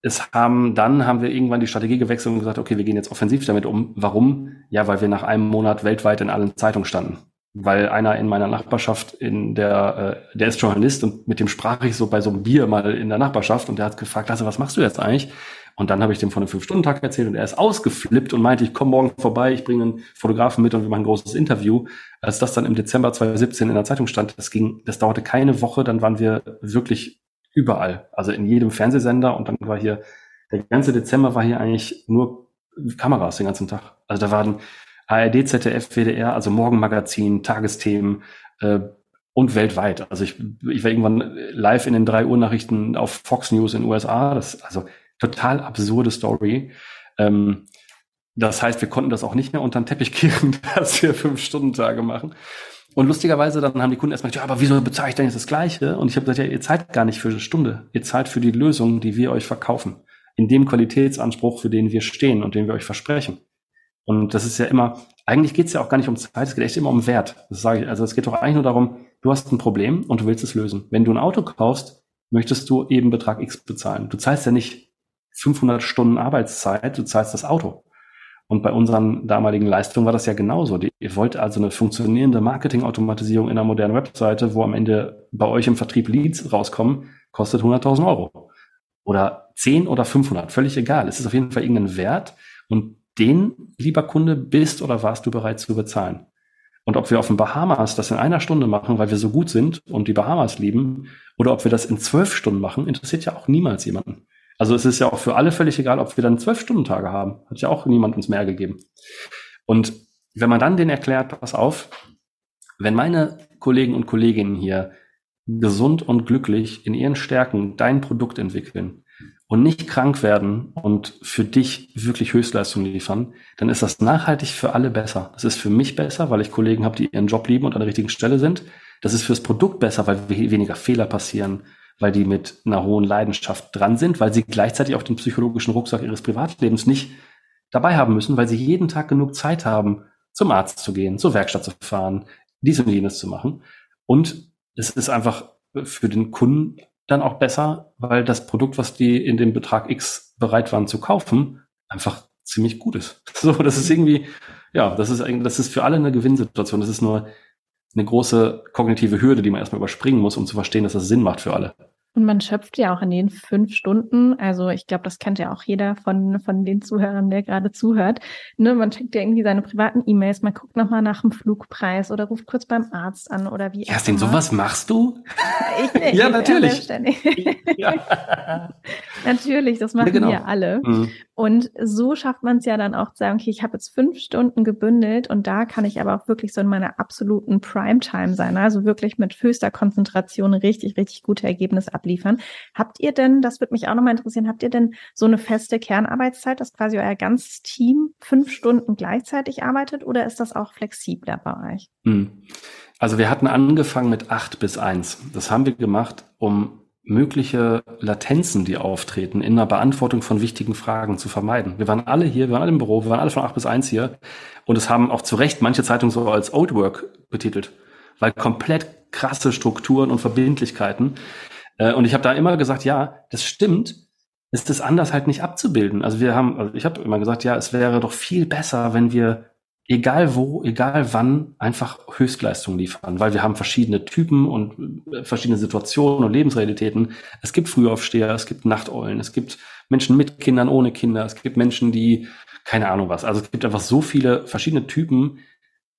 es haben, dann haben wir irgendwann die Strategie gewechselt und gesagt, okay, wir gehen jetzt offensiv damit um. Warum? Ja, weil wir nach einem Monat weltweit in allen Zeitungen standen. Weil einer in meiner Nachbarschaft, in der, äh, der ist Journalist und mit dem sprach ich so bei so einem Bier mal in der Nachbarschaft und der hat gefragt, Lasse, was machst du jetzt eigentlich? Und dann habe ich dem von einem Fünf-Stunden-Tag erzählt und er ist ausgeflippt und meinte, ich komme morgen vorbei, ich bringe einen Fotografen mit und wir machen ein großes Interview. Als das dann im Dezember 2017 in der Zeitung stand, das ging, das dauerte keine Woche, dann waren wir wirklich überall. Also in jedem Fernsehsender und dann war hier, der ganze Dezember war hier eigentlich nur Kameras den ganzen Tag. Also da waren ARD, ZDF, WDR, also Morgenmagazin, Tagesthemen äh, und weltweit. Also ich, ich war irgendwann live in den drei Uhr Nachrichten auf Fox News in den USA. Das also total absurde Story. Ähm, das heißt, wir konnten das auch nicht mehr unter den Teppich kehren, dass wir fünf Stunden Tage machen. Und lustigerweise, dann haben die Kunden erstmal gesagt, ja, aber wieso bezahle ich denn jetzt das Gleiche? Und ich habe gesagt, ja, ihr zahlt gar nicht für eine Stunde. Ihr zahlt für die Lösung, die wir euch verkaufen. In dem Qualitätsanspruch, für den wir stehen und den wir euch versprechen. Und das ist ja immer, eigentlich geht es ja auch gar nicht um Zeit, es geht echt immer um Wert. Das sage ich. Also es geht doch eigentlich nur darum, du hast ein Problem und du willst es lösen. Wenn du ein Auto kaufst, möchtest du eben Betrag X bezahlen. Du zahlst ja nicht 500 Stunden Arbeitszeit, du zahlst das Auto. Und bei unseren damaligen Leistungen war das ja genauso. Ihr wollt also eine funktionierende Marketingautomatisierung in einer modernen Webseite, wo am Ende bei euch im Vertrieb Leads rauskommen, kostet 100.000 Euro. Oder 10 oder 500, völlig egal. Es ist auf jeden Fall irgendein Wert und den, lieber Kunde, bist oder warst du bereit zu bezahlen. Und ob wir auf den Bahamas das in einer Stunde machen, weil wir so gut sind und die Bahamas lieben, oder ob wir das in zwölf Stunden machen, interessiert ja auch niemals jemanden. Also es ist ja auch für alle völlig egal, ob wir dann zwölf Stunden Tage haben. Hat ja auch niemand uns mehr gegeben. Und wenn man dann den erklärt, pass auf, wenn meine Kollegen und Kolleginnen hier gesund und glücklich in ihren Stärken dein Produkt entwickeln und nicht krank werden und für dich wirklich Höchstleistung liefern, dann ist das nachhaltig für alle besser. Das ist für mich besser, weil ich Kollegen habe, die ihren Job lieben und an der richtigen Stelle sind. Das ist fürs Produkt besser, weil weniger Fehler passieren, weil die mit einer hohen Leidenschaft dran sind, weil sie gleichzeitig auch den psychologischen Rucksack ihres Privatlebens nicht dabei haben müssen, weil sie jeden Tag genug Zeit haben, zum Arzt zu gehen, zur Werkstatt zu fahren, dies und jenes zu machen. Und es ist einfach für den Kunden dann auch besser, weil das Produkt, was die in dem Betrag X bereit waren zu kaufen, einfach ziemlich gut ist. So, das ist irgendwie, ja, das ist eigentlich, das ist für alle eine Gewinnsituation. Das ist nur eine große kognitive Hürde, die man erstmal überspringen muss, um zu verstehen, dass das Sinn macht für alle. Und man schöpft ja auch in den fünf Stunden, also ich glaube, das kennt ja auch jeder von, von den Zuhörern, der gerade zuhört. Ne, man checkt ja irgendwie seine privaten E-Mails, man guckt nochmal nach dem Flugpreis oder ruft kurz beim Arzt an oder wie. Kerstin, sowas machst du? Ich nicht. ja, natürlich. ja. natürlich, das machen ja, genau. wir alle. Mhm. Und so schafft man es ja dann auch zu sagen, okay, ich habe jetzt fünf Stunden gebündelt und da kann ich aber auch wirklich so in meiner absoluten Primetime sein, also wirklich mit höchster Konzentration richtig, richtig gute Ergebnisse abliefern. Habt ihr denn, das würde mich auch nochmal interessieren, habt ihr denn so eine feste Kernarbeitszeit, dass quasi euer ganzes Team fünf Stunden gleichzeitig arbeitet oder ist das auch flexibler bei euch? Hm. Also wir hatten angefangen mit acht bis eins. Das haben wir gemacht, um mögliche Latenzen, die auftreten, in der Beantwortung von wichtigen Fragen zu vermeiden. Wir waren alle hier, wir waren alle im Büro, wir waren alle von acht bis eins hier und es haben auch zu Recht manche Zeitungen so als Old Work betitelt, weil komplett krasse Strukturen und Verbindlichkeiten. Äh, und ich habe da immer gesagt, ja, das stimmt, ist es anders halt nicht abzubilden. Also wir haben, also ich habe immer gesagt, ja, es wäre doch viel besser, wenn wir egal wo, egal wann, einfach Höchstleistung liefern, weil wir haben verschiedene Typen und äh, verschiedene Situationen und Lebensrealitäten. Es gibt Frühaufsteher, es gibt Nachteulen, es gibt Menschen mit Kindern, ohne Kinder, es gibt Menschen, die keine Ahnung was. Also es gibt einfach so viele verschiedene Typen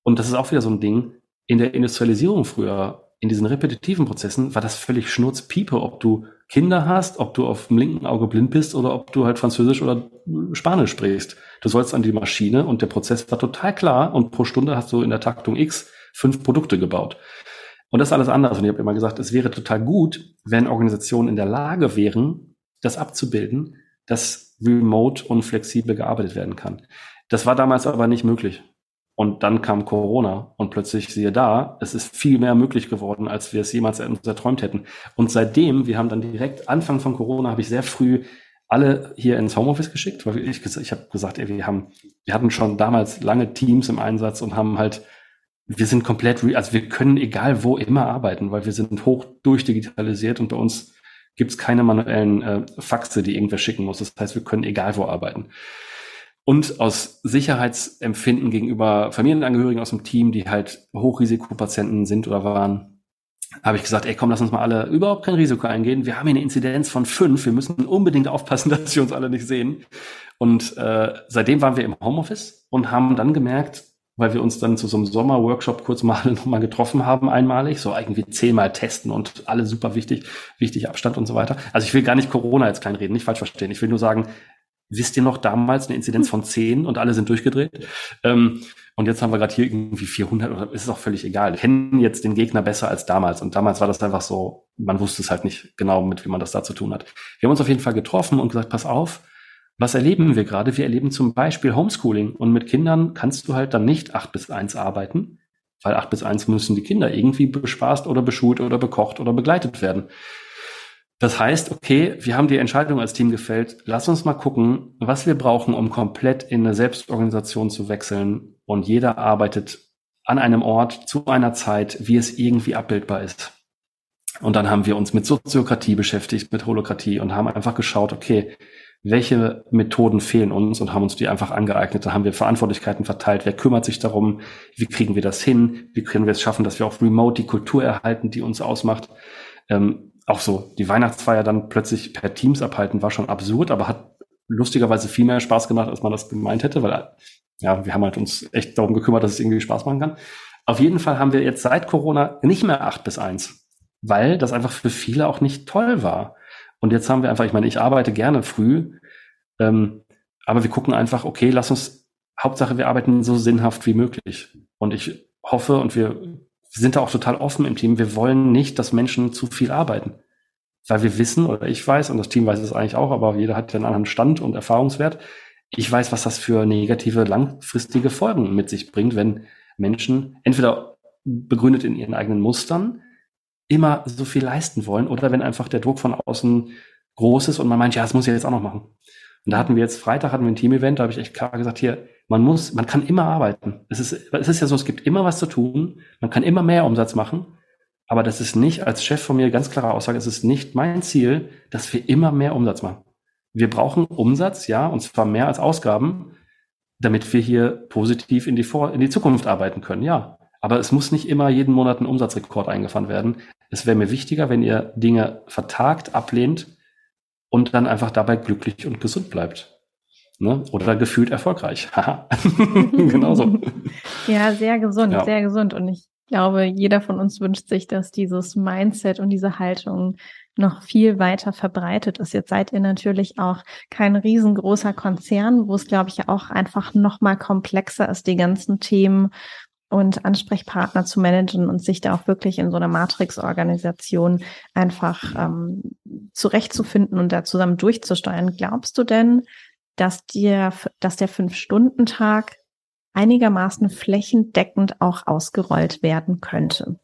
und das ist auch wieder so ein Ding. In der Industrialisierung früher, in diesen repetitiven Prozessen, war das völlig schnurzpiepe, ob du Kinder hast, ob du auf dem linken Auge blind bist oder ob du halt Französisch oder Spanisch sprichst. Du sollst an die Maschine und der Prozess war total klar und pro Stunde hast du in der Taktung X fünf Produkte gebaut. Und das ist alles anders. Und ich habe immer gesagt, es wäre total gut, wenn Organisationen in der Lage wären, das abzubilden, dass remote und flexibel gearbeitet werden kann. Das war damals aber nicht möglich. Und dann kam Corona und plötzlich siehe da, es ist viel mehr möglich geworden, als wir es jemals erträumt hätten. Und seitdem, wir haben dann direkt Anfang von Corona, habe ich sehr früh alle hier ins Homeoffice geschickt, weil ich, ich habe gesagt, ey, wir haben, wir hatten schon damals lange Teams im Einsatz und haben halt wir sind komplett, also wir können egal wo immer arbeiten, weil wir sind hoch durchdigitalisiert und bei uns gibt es keine manuellen äh, Faxe, die irgendwer schicken muss. Das heißt, wir können egal wo arbeiten. Und aus Sicherheitsempfinden gegenüber Familienangehörigen aus dem Team, die halt Hochrisikopatienten sind oder waren, habe ich gesagt, ey, komm, lass uns mal alle überhaupt kein Risiko eingehen. Wir haben hier eine Inzidenz von fünf. Wir müssen unbedingt aufpassen, dass sie uns alle nicht sehen. Und äh, seitdem waren wir im Homeoffice und haben dann gemerkt, weil wir uns dann zu so einem Sommerworkshop kurz mal nochmal getroffen haben, einmalig, so irgendwie zehnmal testen und alle super wichtig, wichtig Abstand und so weiter. Also ich will gar nicht Corona jetzt kleinreden, nicht falsch verstehen. Ich will nur sagen, wisst ihr noch damals eine Inzidenz von zehn und alle sind durchgedreht? Ähm, und jetzt haben wir gerade hier irgendwie 400 oder ist es auch völlig egal. Wir kennen jetzt den Gegner besser als damals. Und damals war das einfach so, man wusste es halt nicht genau, mit wie man das da zu tun hat. Wir haben uns auf jeden Fall getroffen und gesagt, pass auf, was erleben wir gerade? Wir erleben zum Beispiel Homeschooling und mit Kindern kannst du halt dann nicht acht bis eins arbeiten, weil acht bis eins müssen die Kinder irgendwie bespaßt oder beschult oder bekocht oder begleitet werden. Das heißt, okay, wir haben die Entscheidung als Team gefällt. Lass uns mal gucken, was wir brauchen, um komplett in eine Selbstorganisation zu wechseln. Und jeder arbeitet an einem Ort zu einer Zeit, wie es irgendwie abbildbar ist. Und dann haben wir uns mit Soziokratie beschäftigt, mit Holokratie und haben einfach geschaut, okay, welche Methoden fehlen uns und haben uns die einfach angeeignet. Da haben wir Verantwortlichkeiten verteilt. Wer kümmert sich darum? Wie kriegen wir das hin? Wie können wir es schaffen, dass wir auch remote die Kultur erhalten, die uns ausmacht? Ähm, auch so, die Weihnachtsfeier dann plötzlich per Teams abhalten, war schon absurd, aber hat lustigerweise viel mehr Spaß gemacht, als man das gemeint hätte, weil ja, wir haben halt uns echt darum gekümmert, dass es irgendwie Spaß machen kann. Auf jeden Fall haben wir jetzt seit Corona nicht mehr acht bis eins, weil das einfach für viele auch nicht toll war. Und jetzt haben wir einfach, ich meine, ich arbeite gerne früh, ähm, aber wir gucken einfach, okay, lass uns, Hauptsache, wir arbeiten so sinnhaft wie möglich. Und ich hoffe und wir sind da auch total offen im Team. Wir wollen nicht, dass Menschen zu viel arbeiten. Weil wir wissen, oder ich weiß, und das Team weiß es eigentlich auch, aber jeder hat ja einen anderen Stand und Erfahrungswert. Ich weiß, was das für negative, langfristige Folgen mit sich bringt, wenn Menschen entweder begründet in ihren eigenen Mustern immer so viel leisten wollen oder wenn einfach der Druck von außen groß ist und man meint, ja, das muss ich jetzt auch noch machen. Und da hatten wir jetzt Freitag hatten wir ein Team-Event, da habe ich echt klar gesagt, hier, man muss, man kann immer arbeiten. Es ist, es ist ja so, es gibt immer was zu tun, man kann immer mehr Umsatz machen, aber das ist nicht, als Chef von mir ganz klare Aussage, es ist nicht mein Ziel, dass wir immer mehr Umsatz machen. Wir brauchen Umsatz, ja, und zwar mehr als Ausgaben, damit wir hier positiv in die, Vor in die Zukunft arbeiten können, ja. Aber es muss nicht immer jeden Monat ein Umsatzrekord eingefahren werden. Es wäre mir wichtiger, wenn ihr Dinge vertagt, ablehnt und dann einfach dabei glücklich und gesund bleibt. Ne? Oder gefühlt erfolgreich. genau so. Ja, sehr gesund, ja. sehr gesund. Und ich glaube, jeder von uns wünscht sich, dass dieses Mindset und diese Haltung noch viel weiter verbreitet ist. Jetzt seid ihr natürlich auch kein riesengroßer Konzern, wo es, glaube ich, ja auch einfach noch mal komplexer ist, die ganzen Themen und Ansprechpartner zu managen und sich da auch wirklich in so einer Matrix-Organisation einfach ähm, zurechtzufinden und da zusammen durchzusteuern. Glaubst du denn, dass dir, dass der Fünf-Stunden-Tag einigermaßen flächendeckend auch ausgerollt werden könnte?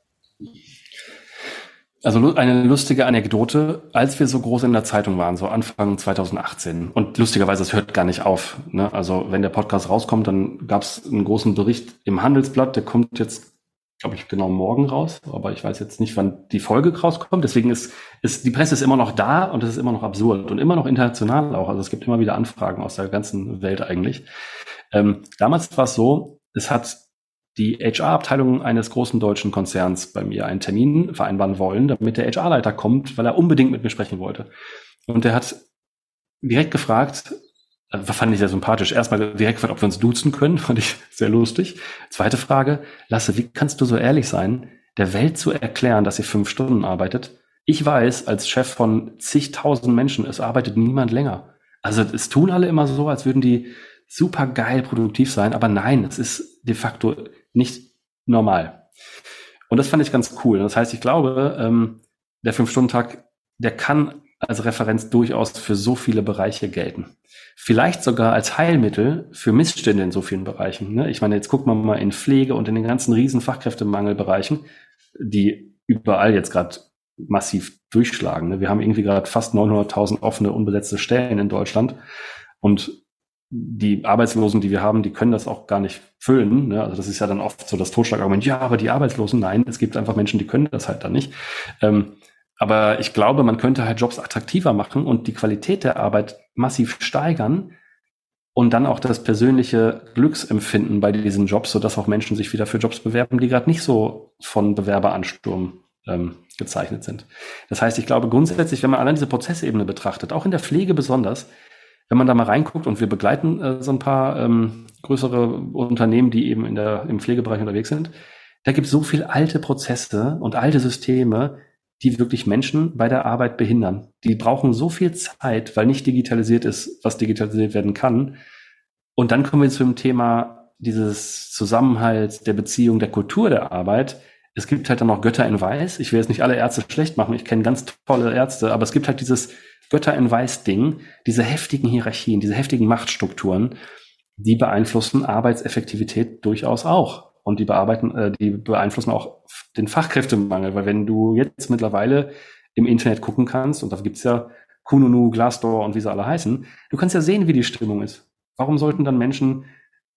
Also eine lustige Anekdote, als wir so groß in der Zeitung waren, so Anfang 2018, und lustigerweise, es hört gar nicht auf. Ne? Also wenn der Podcast rauskommt, dann gab es einen großen Bericht im Handelsblatt, der kommt jetzt, glaube ich, genau morgen raus, aber ich weiß jetzt nicht, wann die Folge rauskommt. Deswegen ist, ist die Presse ist immer noch da und es ist immer noch absurd und immer noch international auch. Also es gibt immer wieder Anfragen aus der ganzen Welt eigentlich. Ähm, damals war es so, es hat die HR-Abteilung eines großen deutschen Konzerns bei mir einen Termin vereinbaren wollen, damit der HR-Leiter kommt, weil er unbedingt mit mir sprechen wollte. Und der hat direkt gefragt, fand ich sehr sympathisch. Erstmal direkt gefragt, ob wir uns duzen können, fand ich sehr lustig. Zweite Frage, Lasse, wie kannst du so ehrlich sein, der Welt zu erklären, dass ihr fünf Stunden arbeitet? Ich weiß, als Chef von zigtausend Menschen, es arbeitet niemand länger. Also es tun alle immer so, als würden die super geil produktiv sein, aber nein, es ist de facto nicht normal. Und das fand ich ganz cool. Das heißt, ich glaube, ähm, der Fünf-Stunden-Tag, der kann als Referenz durchaus für so viele Bereiche gelten. Vielleicht sogar als Heilmittel für Missstände in so vielen Bereichen. Ne? Ich meine, jetzt guckt man mal in Pflege und in den ganzen riesen Fachkräftemangelbereichen, die überall jetzt gerade massiv durchschlagen. Ne? Wir haben irgendwie gerade fast 900.000 offene, unbesetzte Stellen in Deutschland. Und die Arbeitslosen, die wir haben, die können das auch gar nicht füllen. Ne? Also das ist ja dann oft so das Totschlagargument, ja, aber die Arbeitslosen, nein, es gibt einfach Menschen, die können das halt dann nicht. Ähm, aber ich glaube, man könnte halt Jobs attraktiver machen und die Qualität der Arbeit massiv steigern und dann auch das persönliche Glücksempfinden bei diesen Jobs, sodass auch Menschen sich wieder für Jobs bewerben, die gerade nicht so von Bewerberansturm ähm, gezeichnet sind. Das heißt, ich glaube grundsätzlich, wenn man allein diese Prozessebene betrachtet, auch in der Pflege besonders, wenn man da mal reinguckt und wir begleiten äh, so ein paar ähm, größere Unternehmen, die eben in der, im Pflegebereich unterwegs sind, da gibt es so viel alte Prozesse und alte Systeme, die wirklich Menschen bei der Arbeit behindern. Die brauchen so viel Zeit, weil nicht digitalisiert ist, was digitalisiert werden kann. Und dann kommen wir zum Thema dieses Zusammenhalts der Beziehung, der Kultur der Arbeit. Es gibt halt dann noch Götter in Weiß. Ich will jetzt nicht alle Ärzte schlecht machen. Ich kenne ganz tolle Ärzte, aber es gibt halt dieses Götter in Weiß-Ding, diese heftigen Hierarchien, diese heftigen Machtstrukturen, die beeinflussen Arbeitseffektivität durchaus auch. Und die bearbeiten, äh, die beeinflussen auch den Fachkräftemangel, weil wenn du jetzt mittlerweile im Internet gucken kannst, und da gibt's ja Kununu, Glassdoor und wie sie alle heißen, du kannst ja sehen, wie die Stimmung ist. Warum sollten dann Menschen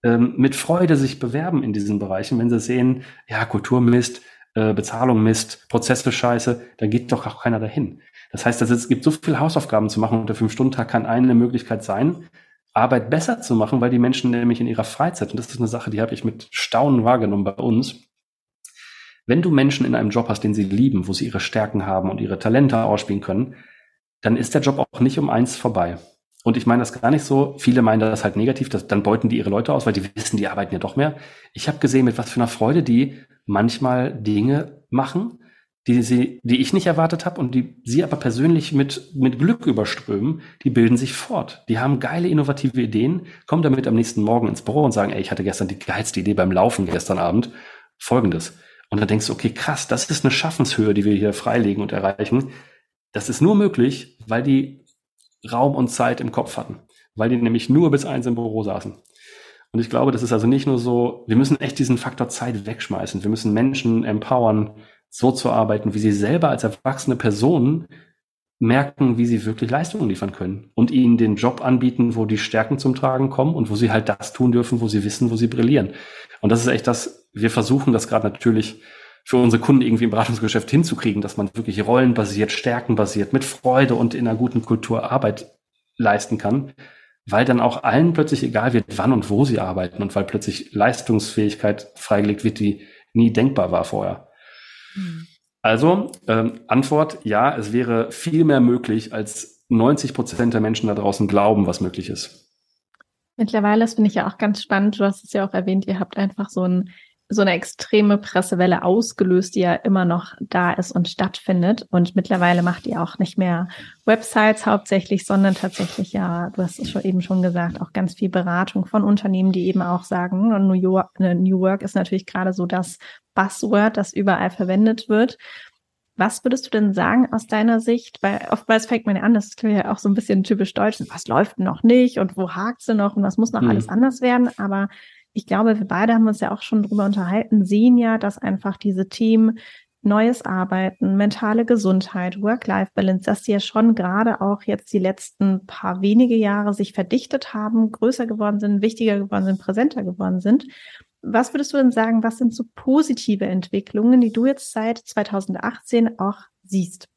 ähm, mit Freude sich bewerben in diesen Bereichen, wenn sie sehen, ja, Kultur Mist, äh, Bezahlung Mist, Prozesse scheiße, da geht doch auch keiner dahin. Das heißt, es gibt so viele Hausaufgaben zu machen und der Fünf-Stunden-Tag kann eine Möglichkeit sein, Arbeit besser zu machen, weil die Menschen nämlich in ihrer Freizeit, und das ist eine Sache, die habe ich mit Staunen wahrgenommen bei uns, wenn du Menschen in einem Job hast, den sie lieben, wo sie ihre Stärken haben und ihre Talente ausspielen können, dann ist der Job auch nicht um eins vorbei. Und ich meine das gar nicht so. Viele meinen das halt negativ, dass, dann beuten die ihre Leute aus, weil die wissen, die arbeiten ja doch mehr. Ich habe gesehen, mit was für einer Freude die manchmal Dinge machen, die, sie, die ich nicht erwartet habe und die sie aber persönlich mit, mit Glück überströmen, die bilden sich fort. Die haben geile, innovative Ideen, kommen damit am nächsten Morgen ins Büro und sagen, ey, ich hatte gestern die geilste Idee beim Laufen gestern Abend. Folgendes. Und dann denkst du, okay, krass, das ist eine Schaffenshöhe, die wir hier freilegen und erreichen. Das ist nur möglich, weil die Raum und Zeit im Kopf hatten. Weil die nämlich nur bis eins im Büro saßen. Und ich glaube, das ist also nicht nur so, wir müssen echt diesen Faktor Zeit wegschmeißen. Wir müssen Menschen empowern, so zu arbeiten, wie sie selber als erwachsene Personen merken, wie sie wirklich Leistungen liefern können und ihnen den Job anbieten, wo die Stärken zum Tragen kommen und wo sie halt das tun dürfen, wo sie wissen, wo sie brillieren. Und das ist echt das, wir versuchen das gerade natürlich für unsere Kunden irgendwie im Beratungsgeschäft hinzukriegen, dass man wirklich rollenbasiert, stärkenbasiert, mit Freude und in einer guten Kultur Arbeit leisten kann, weil dann auch allen plötzlich egal wird, wann und wo sie arbeiten und weil plötzlich Leistungsfähigkeit freigelegt wird, die nie denkbar war vorher. Hm. Also ähm, Antwort, ja, es wäre viel mehr möglich, als 90 Prozent der Menschen da draußen glauben, was möglich ist. Mittlerweile, das finde ich ja auch ganz spannend, du hast es ja auch erwähnt, ihr habt einfach so ein so eine extreme Pressewelle ausgelöst, die ja immer noch da ist und stattfindet. Und mittlerweile macht ihr auch nicht mehr Websites hauptsächlich, sondern tatsächlich ja, du hast es schon eben schon gesagt, auch ganz viel Beratung von Unternehmen, die eben auch sagen, New, York, äh, New Work ist natürlich gerade so das Buzzword, das überall verwendet wird. Was würdest du denn sagen aus deiner Sicht? Weil oftmals fängt man ja an, das ist ja auch so ein bisschen typisch deutsch, was läuft noch nicht und wo hakt sie noch und was muss noch hm. alles anders werden. Aber ich glaube, wir beide haben uns ja auch schon drüber unterhalten, sehen ja, dass einfach diese Themen neues Arbeiten, mentale Gesundheit, Work-Life-Balance, dass die ja schon gerade auch jetzt die letzten paar wenige Jahre sich verdichtet haben, größer geworden sind, wichtiger geworden sind, präsenter geworden sind. Was würdest du denn sagen, was sind so positive Entwicklungen, die du jetzt seit 2018 auch siehst?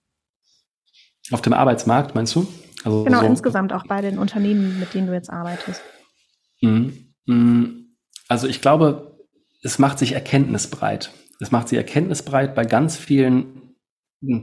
Auf dem Arbeitsmarkt, meinst du? Also genau, so insgesamt auch bei den Unternehmen, mit denen du jetzt arbeitest. Mhm. Mhm. Also ich glaube, es macht sich erkenntnisbreit. Es macht sich erkenntnisbreit bei ganz vielen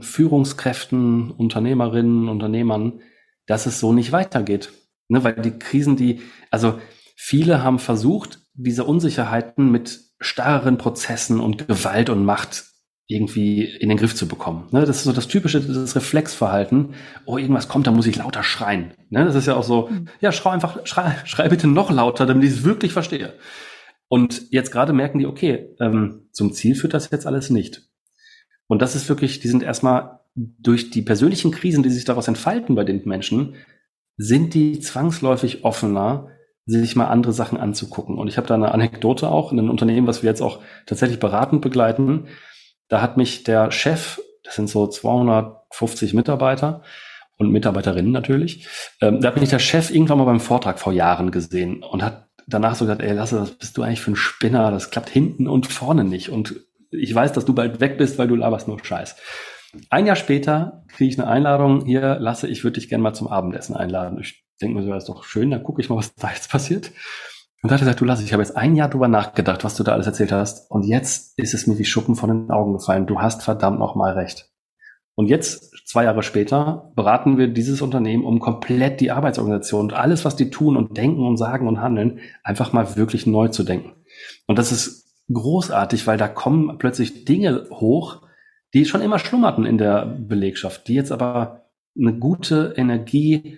Führungskräften, Unternehmerinnen, Unternehmern, dass es so nicht weitergeht. Ne, weil die Krisen, die, also viele haben versucht, diese Unsicherheiten mit starren Prozessen und Gewalt und Macht irgendwie in den Griff zu bekommen. Ne, das ist so das typische das Reflexverhalten. Oh, irgendwas kommt, da muss ich lauter schreien. Ne, das ist ja auch so, mhm. ja, schrei einfach, schrei, schrei bitte noch lauter, damit ich es wirklich verstehe. Und jetzt gerade merken die, okay, ähm, zum Ziel führt das jetzt alles nicht. Und das ist wirklich, die sind erstmal durch die persönlichen Krisen, die sich daraus entfalten bei den Menschen, sind die zwangsläufig offener, sich mal andere Sachen anzugucken. Und ich habe da eine Anekdote auch in einem Unternehmen, was wir jetzt auch tatsächlich beratend begleiten. Da hat mich der Chef, das sind so 250 Mitarbeiter, und Mitarbeiterinnen natürlich. Ähm, da hat mich der Chef irgendwann mal beim Vortrag vor Jahren gesehen und hat danach so gesagt, ey, Lasse, was bist du eigentlich für ein Spinner? Das klappt hinten und vorne nicht. Und ich weiß, dass du bald weg bist, weil du laberst nur Scheiß. Ein Jahr später kriege ich eine Einladung, hier, Lasse, ich würde dich gerne mal zum Abendessen einladen. Ich denke mir so, das ist doch schön, dann gucke ich mal, was da jetzt passiert. Und da hat er gesagt, du Lasse, ich habe jetzt ein Jahr drüber nachgedacht, was du da alles erzählt hast. Und jetzt ist es mir wie Schuppen von den Augen gefallen. Du hast verdammt noch mal recht. Und jetzt, zwei Jahre später, beraten wir dieses Unternehmen, um komplett die Arbeitsorganisation und alles, was die tun und denken und sagen und handeln, einfach mal wirklich neu zu denken. Und das ist großartig, weil da kommen plötzlich Dinge hoch, die schon immer schlummerten in der Belegschaft, die jetzt aber eine gute Energie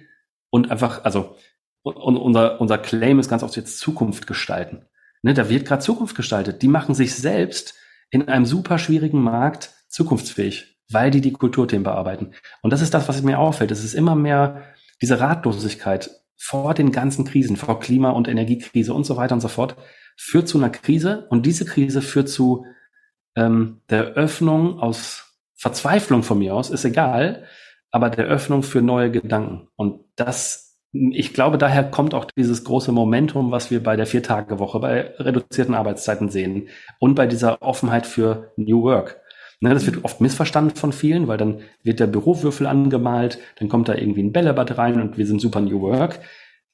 und einfach, also und unser, unser Claim ist ganz oft jetzt Zukunft gestalten. Ne, da wird gerade Zukunft gestaltet. Die machen sich selbst in einem super schwierigen Markt zukunftsfähig weil die die Kulturthemen bearbeiten. Und das ist das, was mir auffällt. Es ist immer mehr diese Ratlosigkeit vor den ganzen Krisen, vor Klima- und Energiekrise und so weiter und so fort, führt zu einer Krise und diese Krise führt zu ähm, der Öffnung aus Verzweiflung von mir aus, ist egal, aber der Öffnung für neue Gedanken. Und das, ich glaube, daher kommt auch dieses große Momentum, was wir bei der Viertagewoche, bei reduzierten Arbeitszeiten sehen und bei dieser Offenheit für New Work. Ne, das wird oft missverstanden von vielen, weil dann wird der Bürowürfel angemalt, dann kommt da irgendwie ein Bällebad rein und wir sind super New Work.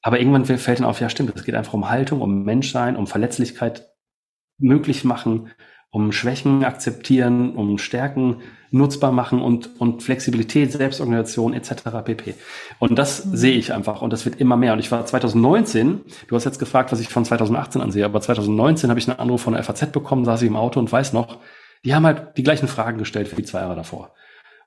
Aber irgendwann fällt dann auf, ja stimmt, es geht einfach um Haltung, um Menschsein, um Verletzlichkeit möglich machen, um Schwächen akzeptieren, um Stärken nutzbar machen und, und Flexibilität, Selbstorganisation etc. pp. Und das mhm. sehe ich einfach und das wird immer mehr. Und ich war 2019, du hast jetzt gefragt, was ich von 2018 ansehe, aber 2019 habe ich einen Anruf von der FAZ bekommen, saß ich im Auto und weiß noch, die haben halt die gleichen Fragen gestellt wie zwei Jahre davor.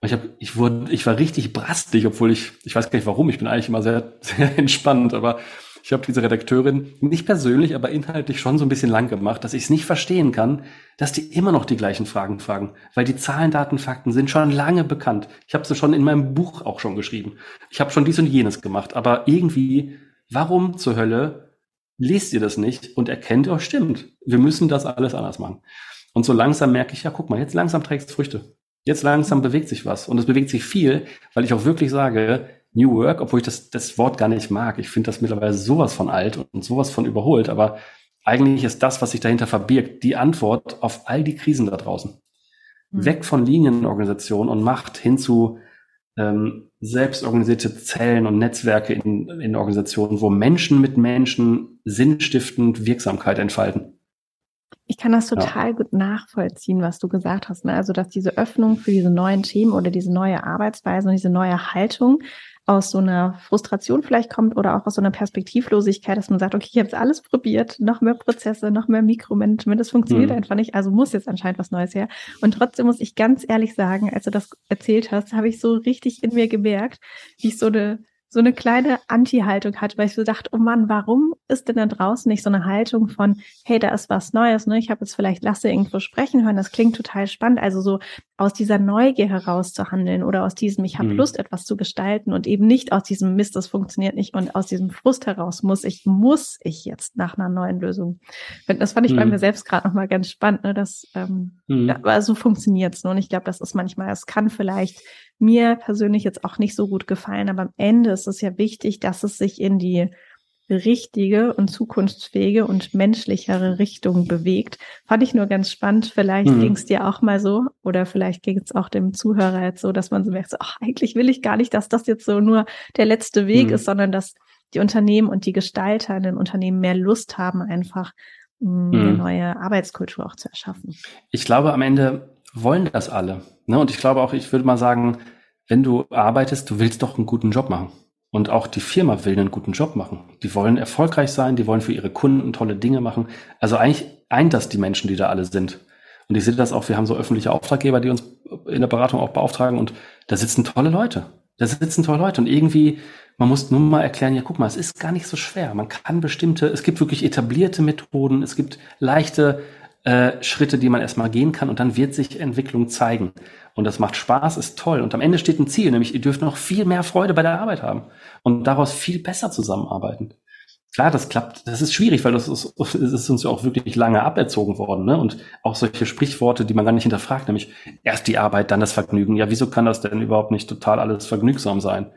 Und ich, hab, ich, wurde, ich war richtig brastig, obwohl ich, ich weiß gar nicht warum, ich bin eigentlich immer sehr, sehr entspannt, aber ich habe diese Redakteurin nicht persönlich, aber inhaltlich schon so ein bisschen lang gemacht, dass ich es nicht verstehen kann, dass die immer noch die gleichen Fragen fragen, weil die Zahlen, Daten, Fakten sind schon lange bekannt. Ich habe sie schon in meinem Buch auch schon geschrieben. Ich habe schon dies und jenes gemacht, aber irgendwie, warum zur Hölle lest ihr das nicht und erkennt, oh stimmt, wir müssen das alles anders machen. Und so langsam merke ich, ja, guck mal, jetzt langsam trägt es Früchte. Jetzt langsam bewegt sich was. Und es bewegt sich viel, weil ich auch wirklich sage, New Work, obwohl ich das, das Wort gar nicht mag. Ich finde das mittlerweile sowas von alt und sowas von überholt. Aber eigentlich ist das, was sich dahinter verbirgt, die Antwort auf all die Krisen da draußen. Mhm. Weg von Linienorganisation und Macht hin zu ähm, selbstorganisierte Zellen und Netzwerke in, in Organisationen, wo Menschen mit Menschen sinnstiftend Wirksamkeit entfalten. Ich kann das total ja. gut nachvollziehen, was du gesagt hast. Ne? Also, dass diese Öffnung für diese neuen Themen oder diese neue Arbeitsweise und diese neue Haltung aus so einer Frustration vielleicht kommt oder auch aus so einer Perspektivlosigkeit, dass man sagt, okay, ich habe jetzt alles probiert, noch mehr Prozesse, noch mehr Mikromanagement, das funktioniert mhm. einfach nicht, also muss jetzt anscheinend was Neues her. Und trotzdem muss ich ganz ehrlich sagen, als du das erzählt hast, habe ich so richtig in mir gemerkt, wie ich so eine so eine kleine Anti-Haltung hatte, weil ich so dachte, oh Mann, warum ist denn da draußen nicht so eine Haltung von, hey, da ist was Neues, ne? Ich habe jetzt vielleicht Lasse irgendwo sprechen hören, das klingt total spannend. Also so aus dieser Neugier heraus zu handeln oder aus diesem, ich habe mhm. Lust, etwas zu gestalten und eben nicht aus diesem Mist, das funktioniert nicht und aus diesem Frust heraus muss ich, muss ich jetzt nach einer neuen Lösung. Das fand ich mhm. bei mir selbst gerade nochmal ganz spannend, ne? Das, ähm, mhm. ja, aber so funktioniert's. Ne? Und ich glaube, das ist manchmal, es kann vielleicht mir persönlich jetzt auch nicht so gut gefallen, aber am Ende ist es ja wichtig, dass es sich in die richtige und zukunftsfähige und menschlichere Richtung bewegt. Fand ich nur ganz spannend. Vielleicht mhm. ging es dir auch mal so oder vielleicht ging es auch dem Zuhörer jetzt so, dass man so merkt, so, ach, eigentlich will ich gar nicht, dass das jetzt so nur der letzte Weg mhm. ist, sondern dass die Unternehmen und die Gestalter in den Unternehmen mehr Lust haben, einfach mh, eine mhm. neue Arbeitskultur auch zu erschaffen. Ich glaube, am Ende wollen das alle. Ne? Und ich glaube auch, ich würde mal sagen, wenn du arbeitest, du willst doch einen guten Job machen. Und auch die Firma will einen guten Job machen. Die wollen erfolgreich sein, die wollen für ihre Kunden tolle Dinge machen. Also eigentlich eint das die Menschen, die da alle sind. Und ich sehe das auch, wir haben so öffentliche Auftraggeber, die uns in der Beratung auch beauftragen und da sitzen tolle Leute. Da sitzen tolle Leute und irgendwie, man muss nur mal erklären, ja guck mal, es ist gar nicht so schwer. Man kann bestimmte, es gibt wirklich etablierte Methoden, es gibt leichte äh, Schritte, die man erstmal gehen kann und dann wird sich Entwicklung zeigen. Und das macht Spaß, ist toll. Und am Ende steht ein Ziel, nämlich ihr dürft noch viel mehr Freude bei der Arbeit haben und daraus viel besser zusammenarbeiten. Klar, das klappt, das ist schwierig, weil das ist, das ist uns ja auch wirklich lange aberzogen worden. Ne? Und auch solche Sprichworte, die man gar nicht hinterfragt, nämlich erst die Arbeit, dann das Vergnügen. Ja, wieso kann das denn überhaupt nicht total alles vergnügsam sein?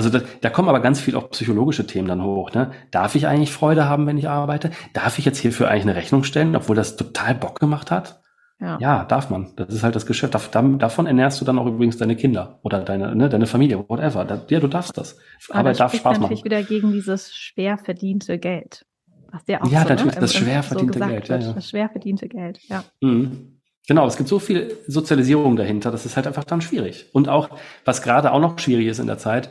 Also da, da kommen aber ganz viel auch psychologische Themen dann hoch. Ne? Darf ich eigentlich Freude haben, wenn ich arbeite? Darf ich jetzt hierfür eigentlich eine Rechnung stellen, obwohl das total Bock gemacht hat? Ja. ja, darf man. Das ist halt das Geschäft. davon ernährst du dann auch übrigens deine Kinder oder deine, ne, deine Familie, whatever. ja, du darfst das. Aber Arbeit darf Spaß machen. natürlich wieder gegen dieses schwer verdiente Geld. Was der auch ja, so, ne, natürlich, ne? das schwer verdiente so Geld. Ja, ja. Das schwer verdiente Geld, ja. Mhm. Genau, es gibt so viel Sozialisierung dahinter, das ist halt einfach dann schwierig. Und auch, was gerade auch noch schwierig ist in der Zeit,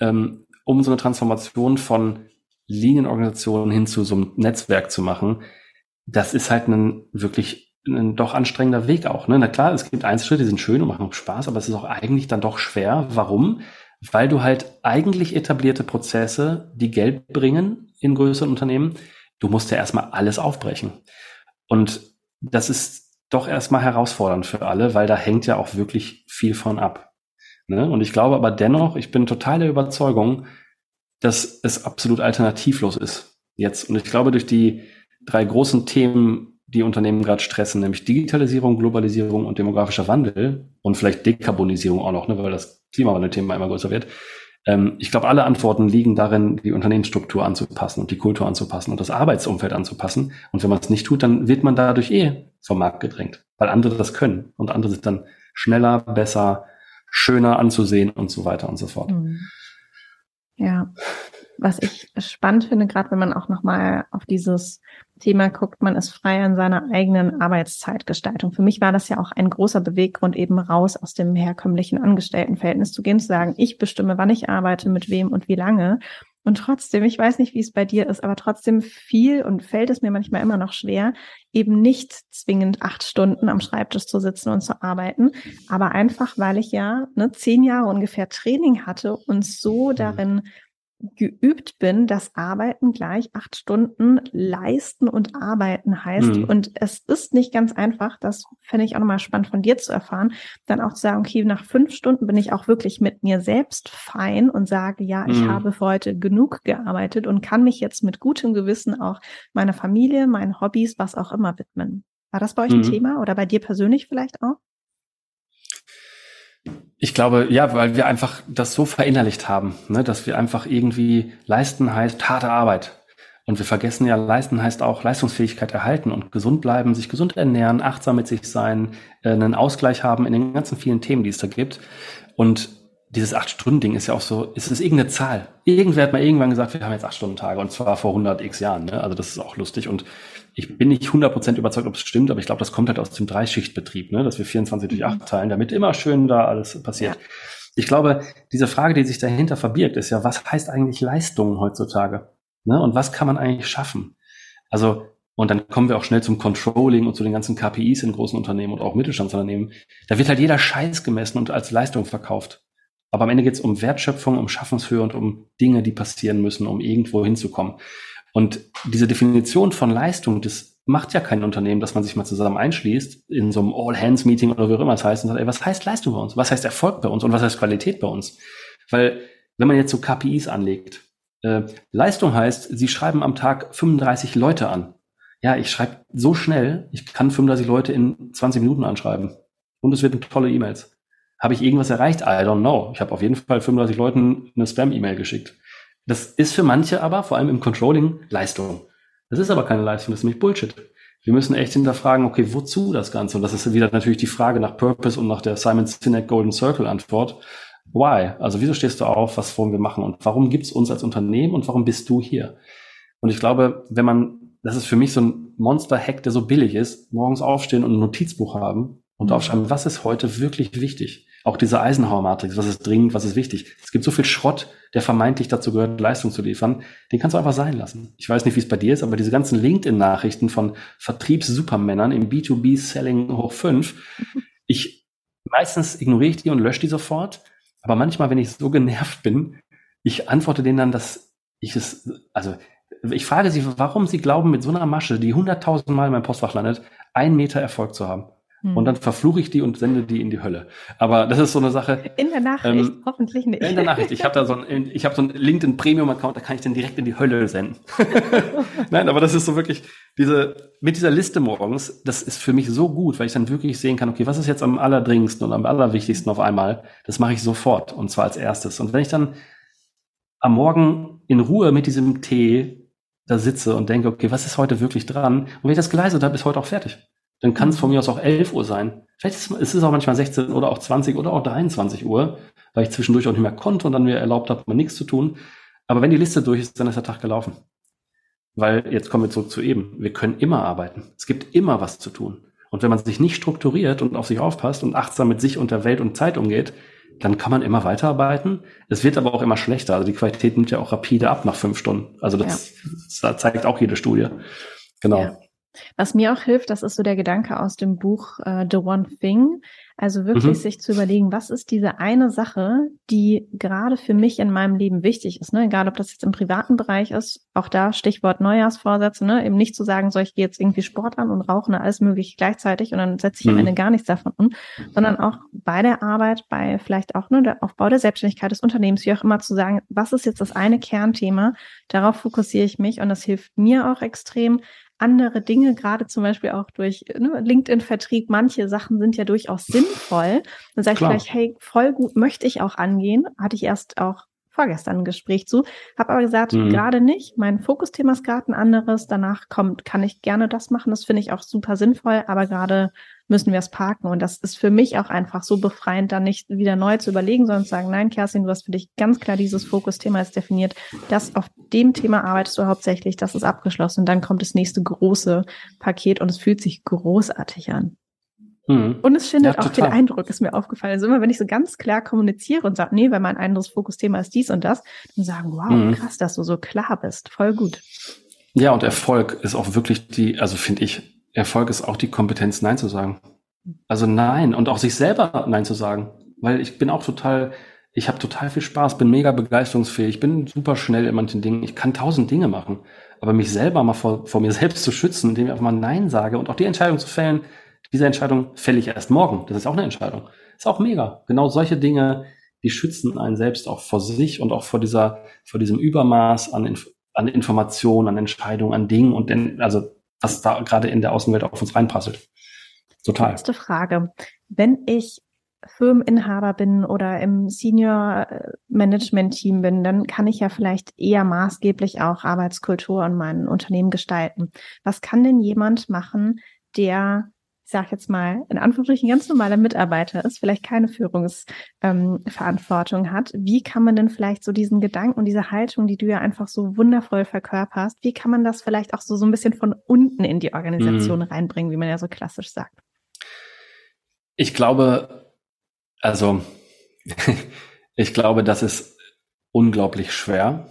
ähm, um so eine Transformation von Linienorganisationen hin zu so einem Netzwerk zu machen, das ist halt ein wirklich ein doch anstrengender Weg auch. Ne? Na klar, es gibt Einzelschritte, die sind schön und machen Spaß, aber es ist auch eigentlich dann doch schwer. Warum? Weil du halt eigentlich etablierte Prozesse, die Geld bringen in größeren Unternehmen, du musst ja erstmal alles aufbrechen. Und das ist doch erstmal herausfordernd für alle, weil da hängt ja auch wirklich viel von ab. Ne? Und ich glaube aber dennoch, ich bin total der Überzeugung, dass es absolut alternativlos ist jetzt. Und ich glaube, durch die drei großen Themen, die Unternehmen gerade stressen, nämlich Digitalisierung, Globalisierung und demografischer Wandel und vielleicht Dekarbonisierung auch noch, ne, weil das Klimawandel-Thema immer größer wird. Ähm, ich glaube, alle Antworten liegen darin, die Unternehmensstruktur anzupassen und die Kultur anzupassen und das Arbeitsumfeld anzupassen. Und wenn man es nicht tut, dann wird man dadurch eh vom Markt gedrängt, weil andere das können und andere sind dann schneller, besser, schöner anzusehen und so weiter und so fort. Mhm. Ja, was ich spannend finde, gerade wenn man auch nochmal auf dieses Thema guckt, man ist frei an seiner eigenen Arbeitszeitgestaltung. Für mich war das ja auch ein großer Beweggrund, eben raus aus dem herkömmlichen Angestelltenverhältnis zu gehen, zu sagen, ich bestimme, wann ich arbeite, mit wem und wie lange. Und trotzdem, ich weiß nicht, wie es bei dir ist, aber trotzdem viel und fällt es mir manchmal immer noch schwer, eben nicht zwingend acht Stunden am Schreibtisch zu sitzen und zu arbeiten, aber einfach, weil ich ja ne, zehn Jahre ungefähr Training hatte und so mhm. darin geübt bin, dass Arbeiten gleich acht Stunden leisten und arbeiten heißt. Mhm. Und es ist nicht ganz einfach, das fände ich auch nochmal spannend von dir zu erfahren, dann auch zu sagen, okay, nach fünf Stunden bin ich auch wirklich mit mir selbst fein und sage, ja, ich mhm. habe für heute genug gearbeitet und kann mich jetzt mit gutem Gewissen auch meiner Familie, meinen Hobbys, was auch immer widmen. War das bei euch mhm. ein Thema oder bei dir persönlich vielleicht auch? Ich glaube, ja, weil wir einfach das so verinnerlicht haben, ne, dass wir einfach irgendwie leisten heißt harte Arbeit. Und wir vergessen ja, leisten heißt auch Leistungsfähigkeit erhalten und gesund bleiben, sich gesund ernähren, achtsam mit sich sein, äh, einen Ausgleich haben in den ganzen vielen Themen, die es da gibt. Und dieses Acht-Stunden-Ding ist ja auch so, ist es irgendeine Zahl. Irgendwer hat mal irgendwann gesagt, wir haben jetzt Acht-Stunden-Tage und zwar vor 100 x Jahren. Ne? Also das ist auch lustig und ich bin nicht 100% überzeugt, ob es stimmt, aber ich glaube, das kommt halt aus dem Dreischichtbetrieb, ne? dass wir 24 durch 8 mhm. teilen, damit immer schön da alles passiert. Ja. Ich glaube, diese Frage, die sich dahinter verbirgt, ist ja, was heißt eigentlich Leistung heutzutage? Ne? Und was kann man eigentlich schaffen? Also, und dann kommen wir auch schnell zum Controlling und zu den ganzen KPIs in großen Unternehmen und auch Mittelstandsunternehmen. Da wird halt jeder Scheiß gemessen und als Leistung verkauft. Aber am Ende geht es um Wertschöpfung, um Schaffenshöhe und um Dinge, die passieren müssen, um irgendwo hinzukommen. Und diese Definition von Leistung, das macht ja kein Unternehmen, dass man sich mal zusammen einschließt in so einem All-Hands-Meeting oder wie auch immer es heißt und sagt, ey, was heißt Leistung bei uns? Was heißt Erfolg bei uns? Und was heißt Qualität bei uns? Weil, wenn man jetzt so KPIs anlegt, äh, Leistung heißt, Sie schreiben am Tag 35 Leute an. Ja, ich schreibe so schnell, ich kann 35 Leute in 20 Minuten anschreiben. Und es wird tolle E-Mails. Habe ich irgendwas erreicht? I don't know. Ich habe auf jeden Fall 35 Leuten eine Spam-E-Mail geschickt. Das ist für manche aber, vor allem im Controlling, Leistung. Das ist aber keine Leistung, das ist nämlich Bullshit. Wir müssen echt hinterfragen, okay, wozu das Ganze? Und das ist wieder natürlich die Frage nach Purpose und nach der Simon Sinek Golden Circle Antwort. Why? Also wieso stehst du auf? Was wollen wir machen? Und warum gibt's uns als Unternehmen und warum bist du hier? Und ich glaube, wenn man, das ist für mich so ein Monster-Hack, der so billig ist, morgens aufstehen und ein Notizbuch haben und mhm. aufschreiben, was ist heute wirklich wichtig? Auch diese Eisenhower-Matrix, was ist dringend, was ist wichtig. Es gibt so viel Schrott, der vermeintlich dazu gehört, Leistung zu liefern. Den kannst du einfach sein lassen. Ich weiß nicht, wie es bei dir ist, aber diese ganzen LinkedIn-Nachrichten von Vertriebssupermännern im B2B-Selling hoch fünf, ich, meistens ignoriere ich die und lösche die sofort. Aber manchmal, wenn ich so genervt bin, ich antworte denen dann, dass ich es, also, ich frage sie, warum sie glauben, mit so einer Masche, die hunderttausend Mal in meinem Postfach landet, einen Meter Erfolg zu haben. Hm. Und dann verfluche ich die und sende die in die Hölle. Aber das ist so eine Sache. In der Nachricht, ähm, hoffentlich nicht. In der Nachricht. Ich habe da so ein, ich habe so ein LinkedIn Premium Account, da kann ich den direkt in die Hölle senden. Nein, aber das ist so wirklich diese mit dieser Liste morgens. Das ist für mich so gut, weil ich dann wirklich sehen kann, okay, was ist jetzt am allerdringendsten und am allerwichtigsten auf einmal? Das mache ich sofort und zwar als erstes. Und wenn ich dann am Morgen in Ruhe mit diesem Tee da sitze und denke, okay, was ist heute wirklich dran? Und wenn ich das geleistet habe, ist heute auch fertig. Dann kann es von mir aus auch 11 Uhr sein. Vielleicht ist, ist es auch manchmal 16 oder auch 20 oder auch 23 Uhr, weil ich zwischendurch auch nicht mehr konnte und dann mir erlaubt habe, mal nichts zu tun. Aber wenn die Liste durch ist, dann ist der Tag gelaufen. Weil jetzt kommen wir zurück zu eben. Wir können immer arbeiten. Es gibt immer was zu tun. Und wenn man sich nicht strukturiert und auf sich aufpasst und achtsam mit sich und der Welt und Zeit umgeht, dann kann man immer weiterarbeiten. Es wird aber auch immer schlechter. Also die Qualität nimmt ja auch rapide ab nach fünf Stunden. Also das, ja. das zeigt auch jede Studie. Genau. Ja. Was mir auch hilft, das ist so der Gedanke aus dem Buch uh, The One Thing. Also wirklich mhm. sich zu überlegen, was ist diese eine Sache, die gerade für mich in meinem Leben wichtig ist. Ne? Egal, ob das jetzt im privaten Bereich ist, auch da Stichwort Neujahrsvorsätze, ne? eben nicht zu sagen, so ich gehe jetzt irgendwie Sport an und rauche ne, alles mögliche gleichzeitig und dann setze ich mhm. am Ende gar nichts davon um, sondern auch bei der Arbeit, bei vielleicht auch nur ne, der Aufbau der Selbstständigkeit des Unternehmens, wie auch immer zu sagen, was ist jetzt das eine Kernthema, darauf fokussiere ich mich und das hilft mir auch extrem, andere Dinge, gerade zum Beispiel auch durch ne, LinkedIn-Vertrieb, manche Sachen sind ja durchaus sinnvoll. Dann sage ich gleich, hey, voll gut, möchte ich auch angehen. Hatte ich erst auch vorgestern ein Gespräch zu, habe aber gesagt, mhm. gerade nicht. Mein Fokusthema ist gerade ein anderes. Danach kommt, kann ich gerne das machen. Das finde ich auch super sinnvoll, aber gerade müssen wir es parken. Und das ist für mich auch einfach so befreiend, dann nicht wieder neu zu überlegen, sondern zu sagen, nein, Kerstin, du hast für dich ganz klar dieses Fokusthema ist definiert. Das auf dem Thema arbeitest du hauptsächlich, das ist abgeschlossen. Und dann kommt das nächste große Paket und es fühlt sich großartig an. Mhm. Und es findet ja, auch den Eindruck, ist mir aufgefallen. Also immer, wenn ich so ganz klar kommuniziere und sage, nee, weil mein anderes Fokusthema ist dies und das, dann sagen, wow, mhm. krass, dass du so klar bist. Voll gut. Ja, und Erfolg ist auch wirklich die, also finde ich, Erfolg ist auch die Kompetenz, Nein zu sagen. Also Nein und auch sich selber Nein zu sagen. Weil ich bin auch total, ich habe total viel Spaß, bin mega begeisterungsfähig, bin super schnell in manchen Dingen, ich kann tausend Dinge machen. Aber mich selber mal vor, vor mir selbst zu schützen, indem ich einfach mal Nein sage und auch die Entscheidung zu fällen, diese Entscheidung fälle ich erst morgen. Das ist auch eine Entscheidung. Ist auch mega. Genau solche Dinge, die schützen einen selbst auch vor sich und auch vor dieser, vor diesem Übermaß an, Inf an Informationen, an Entscheidungen, an Dingen und denn, also was da gerade in der Außenwelt auf uns reinprasselt. Total. Letzte Frage. Wenn ich Firmeninhaber bin oder im Senior Management Team bin, dann kann ich ja vielleicht eher maßgeblich auch Arbeitskultur und mein Unternehmen gestalten. Was kann denn jemand machen, der ich sage jetzt mal, in Anführungsstrichen ganz normaler Mitarbeiter ist, vielleicht keine Führungsverantwortung ähm, hat, wie kann man denn vielleicht so diesen Gedanken und diese Haltung, die du ja einfach so wundervoll verkörperst, wie kann man das vielleicht auch so, so ein bisschen von unten in die Organisation mhm. reinbringen, wie man ja so klassisch sagt? Ich glaube, also ich glaube, das ist unglaublich schwer.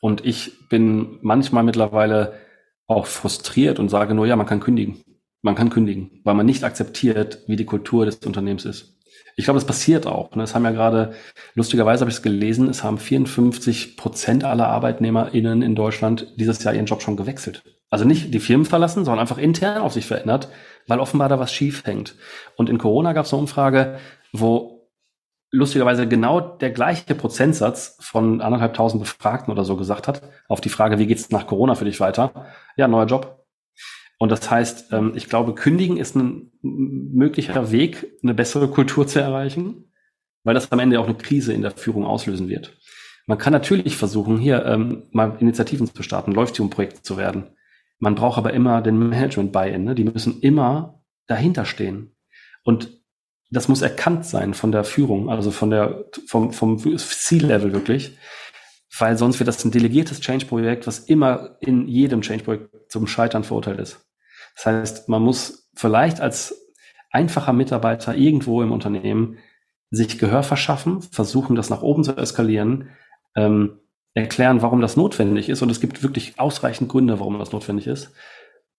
Und ich bin manchmal mittlerweile auch frustriert und sage nur, ja, man kann kündigen. Man kann kündigen, weil man nicht akzeptiert, wie die Kultur des Unternehmens ist. Ich glaube, das passiert auch. Ne? Es haben ja gerade, lustigerweise habe ich es gelesen, es haben 54 Prozent aller ArbeitnehmerInnen in Deutschland dieses Jahr ihren Job schon gewechselt. Also nicht die Firmen verlassen, sondern einfach intern auf sich verändert, weil offenbar da was schief hängt. Und in Corona gab es eine Umfrage, wo lustigerweise genau der gleiche Prozentsatz von anderthalbtausend Befragten oder so gesagt hat, auf die Frage, wie geht's nach Corona für dich weiter? Ja, neuer Job. Und das heißt, ähm, ich glaube, kündigen ist ein möglicher Weg, eine bessere Kultur zu erreichen, weil das am Ende auch eine Krise in der Führung auslösen wird. Man kann natürlich versuchen, hier ähm, mal Initiativen zu starten, Leuchtturmprojekte zu werden. Man braucht aber immer den Management-Buy-in. Ne? Die müssen immer dahinter stehen. Und das muss erkannt sein von der Führung, also von der, vom, vom C-Level wirklich. Weil sonst wird das ein delegiertes Change-Projekt, was immer in jedem Change-Projekt zum Scheitern verurteilt ist. Das heißt, man muss vielleicht als einfacher Mitarbeiter irgendwo im Unternehmen sich Gehör verschaffen, versuchen, das nach oben zu eskalieren, ähm, erklären, warum das notwendig ist. Und es gibt wirklich ausreichend Gründe, warum das notwendig ist,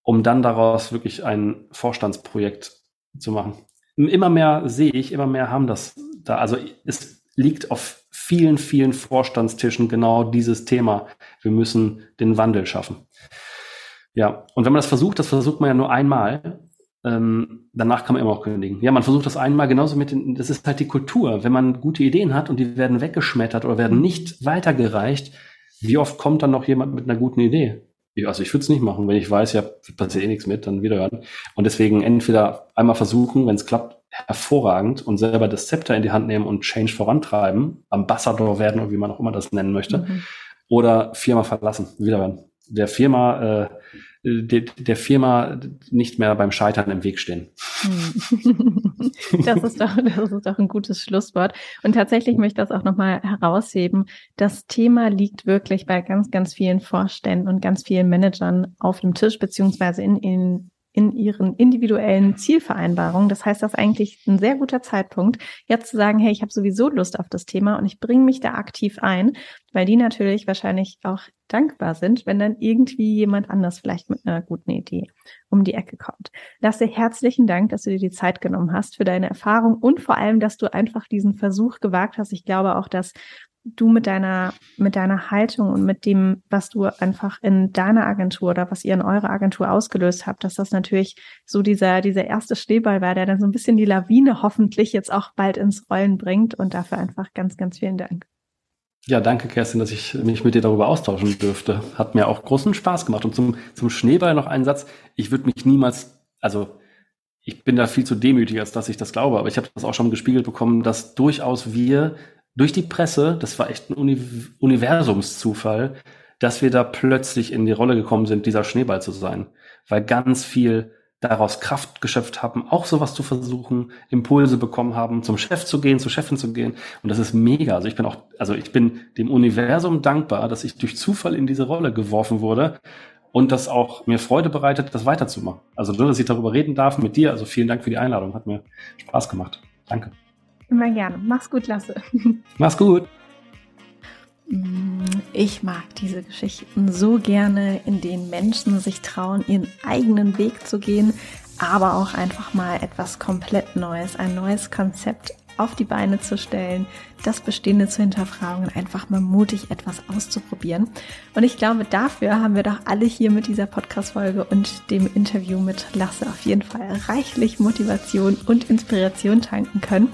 um dann daraus wirklich ein Vorstandsprojekt zu machen. Immer mehr sehe ich, immer mehr haben das da. Also es liegt auf vielen, vielen Vorstandstischen genau dieses Thema. Wir müssen den Wandel schaffen. Ja, und wenn man das versucht, das versucht man ja nur einmal, ähm, danach kann man immer auch kündigen. Ja, man versucht das einmal genauso mit den, das ist halt die Kultur. Wenn man gute Ideen hat und die werden weggeschmettert oder werden nicht weitergereicht, wie oft kommt dann noch jemand mit einer guten Idee? Also ich würde es nicht machen, wenn ich weiß, ja, passiert eh nichts mit, dann wieder hören. Und deswegen entweder einmal versuchen, wenn es klappt, hervorragend und selber das Zepter in die Hand nehmen und Change vorantreiben, Ambassador werden oder wie man auch immer das nennen möchte, mhm. oder Firma verlassen, wieder werden. Der Firma, äh, der, der Firma nicht mehr beim Scheitern im Weg stehen. Hm. Das ist doch, das ist doch ein gutes Schlusswort. Und tatsächlich möchte ich das auch nochmal herausheben. Das Thema liegt wirklich bei ganz, ganz vielen Vorständen und ganz vielen Managern auf dem Tisch, beziehungsweise in, in in ihren individuellen Zielvereinbarungen. Das heißt, das ist eigentlich ein sehr guter Zeitpunkt, jetzt zu sagen, hey, ich habe sowieso Lust auf das Thema und ich bringe mich da aktiv ein, weil die natürlich wahrscheinlich auch dankbar sind, wenn dann irgendwie jemand anders vielleicht mit einer guten Idee um die Ecke kommt. Lasse herzlichen Dank, dass du dir die Zeit genommen hast für deine Erfahrung und vor allem, dass du einfach diesen Versuch gewagt hast. Ich glaube auch, dass du mit deiner, mit deiner Haltung und mit dem, was du einfach in deiner Agentur oder was ihr in eurer Agentur ausgelöst habt, dass das natürlich so dieser, dieser erste Schneeball war, der dann so ein bisschen die Lawine hoffentlich jetzt auch bald ins Rollen bringt und dafür einfach ganz, ganz vielen Dank. Ja, danke, Kerstin, dass ich mich mit dir darüber austauschen dürfte. Hat mir auch großen Spaß gemacht. Und zum, zum Schneeball noch einen Satz. Ich würde mich niemals, also ich bin da viel zu demütig, als dass ich das glaube, aber ich habe das auch schon gespiegelt bekommen, dass durchaus wir durch die Presse, das war echt ein Uni Universumszufall, dass wir da plötzlich in die Rolle gekommen sind, dieser Schneeball zu sein. Weil ganz viel daraus Kraft geschöpft haben, auch sowas zu versuchen, Impulse bekommen haben, zum Chef zu gehen, zur Chefin zu gehen. Und das ist mega. Also ich bin auch, also ich bin dem Universum dankbar, dass ich durch Zufall in diese Rolle geworfen wurde und das auch mir Freude bereitet, das weiterzumachen. Also nur, dass ich darüber reden darf mit dir. Also vielen Dank für die Einladung. Hat mir Spaß gemacht. Danke. Immer gerne. Mach's gut, Lasse. Mach's gut. Mm, ich mag diese Geschichten so gerne, in denen Menschen sich trauen, ihren eigenen Weg zu gehen, aber auch einfach mal etwas komplett Neues, ein neues Konzept auf die Beine zu stellen, das Bestehende zu hinterfragen und einfach mal mutig etwas auszuprobieren. Und ich glaube, dafür haben wir doch alle hier mit dieser Podcast-Folge und dem Interview mit Lasse auf jeden Fall reichlich Motivation und Inspiration tanken können.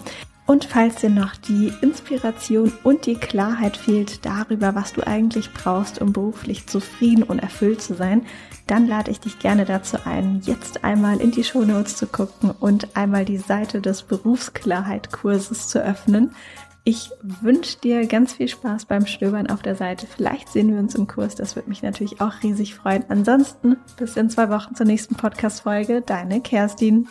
Und falls dir noch die Inspiration und die Klarheit fehlt darüber, was du eigentlich brauchst, um beruflich zufrieden und erfüllt zu sein, dann lade ich dich gerne dazu ein, jetzt einmal in die Shownotes zu gucken und einmal die Seite des Berufsklarheit-Kurses zu öffnen. Ich wünsche dir ganz viel Spaß beim Stöbern auf der Seite. Vielleicht sehen wir uns im Kurs. Das würde mich natürlich auch riesig freuen. Ansonsten bis in zwei Wochen zur nächsten Podcast-Folge. Deine Kerstin.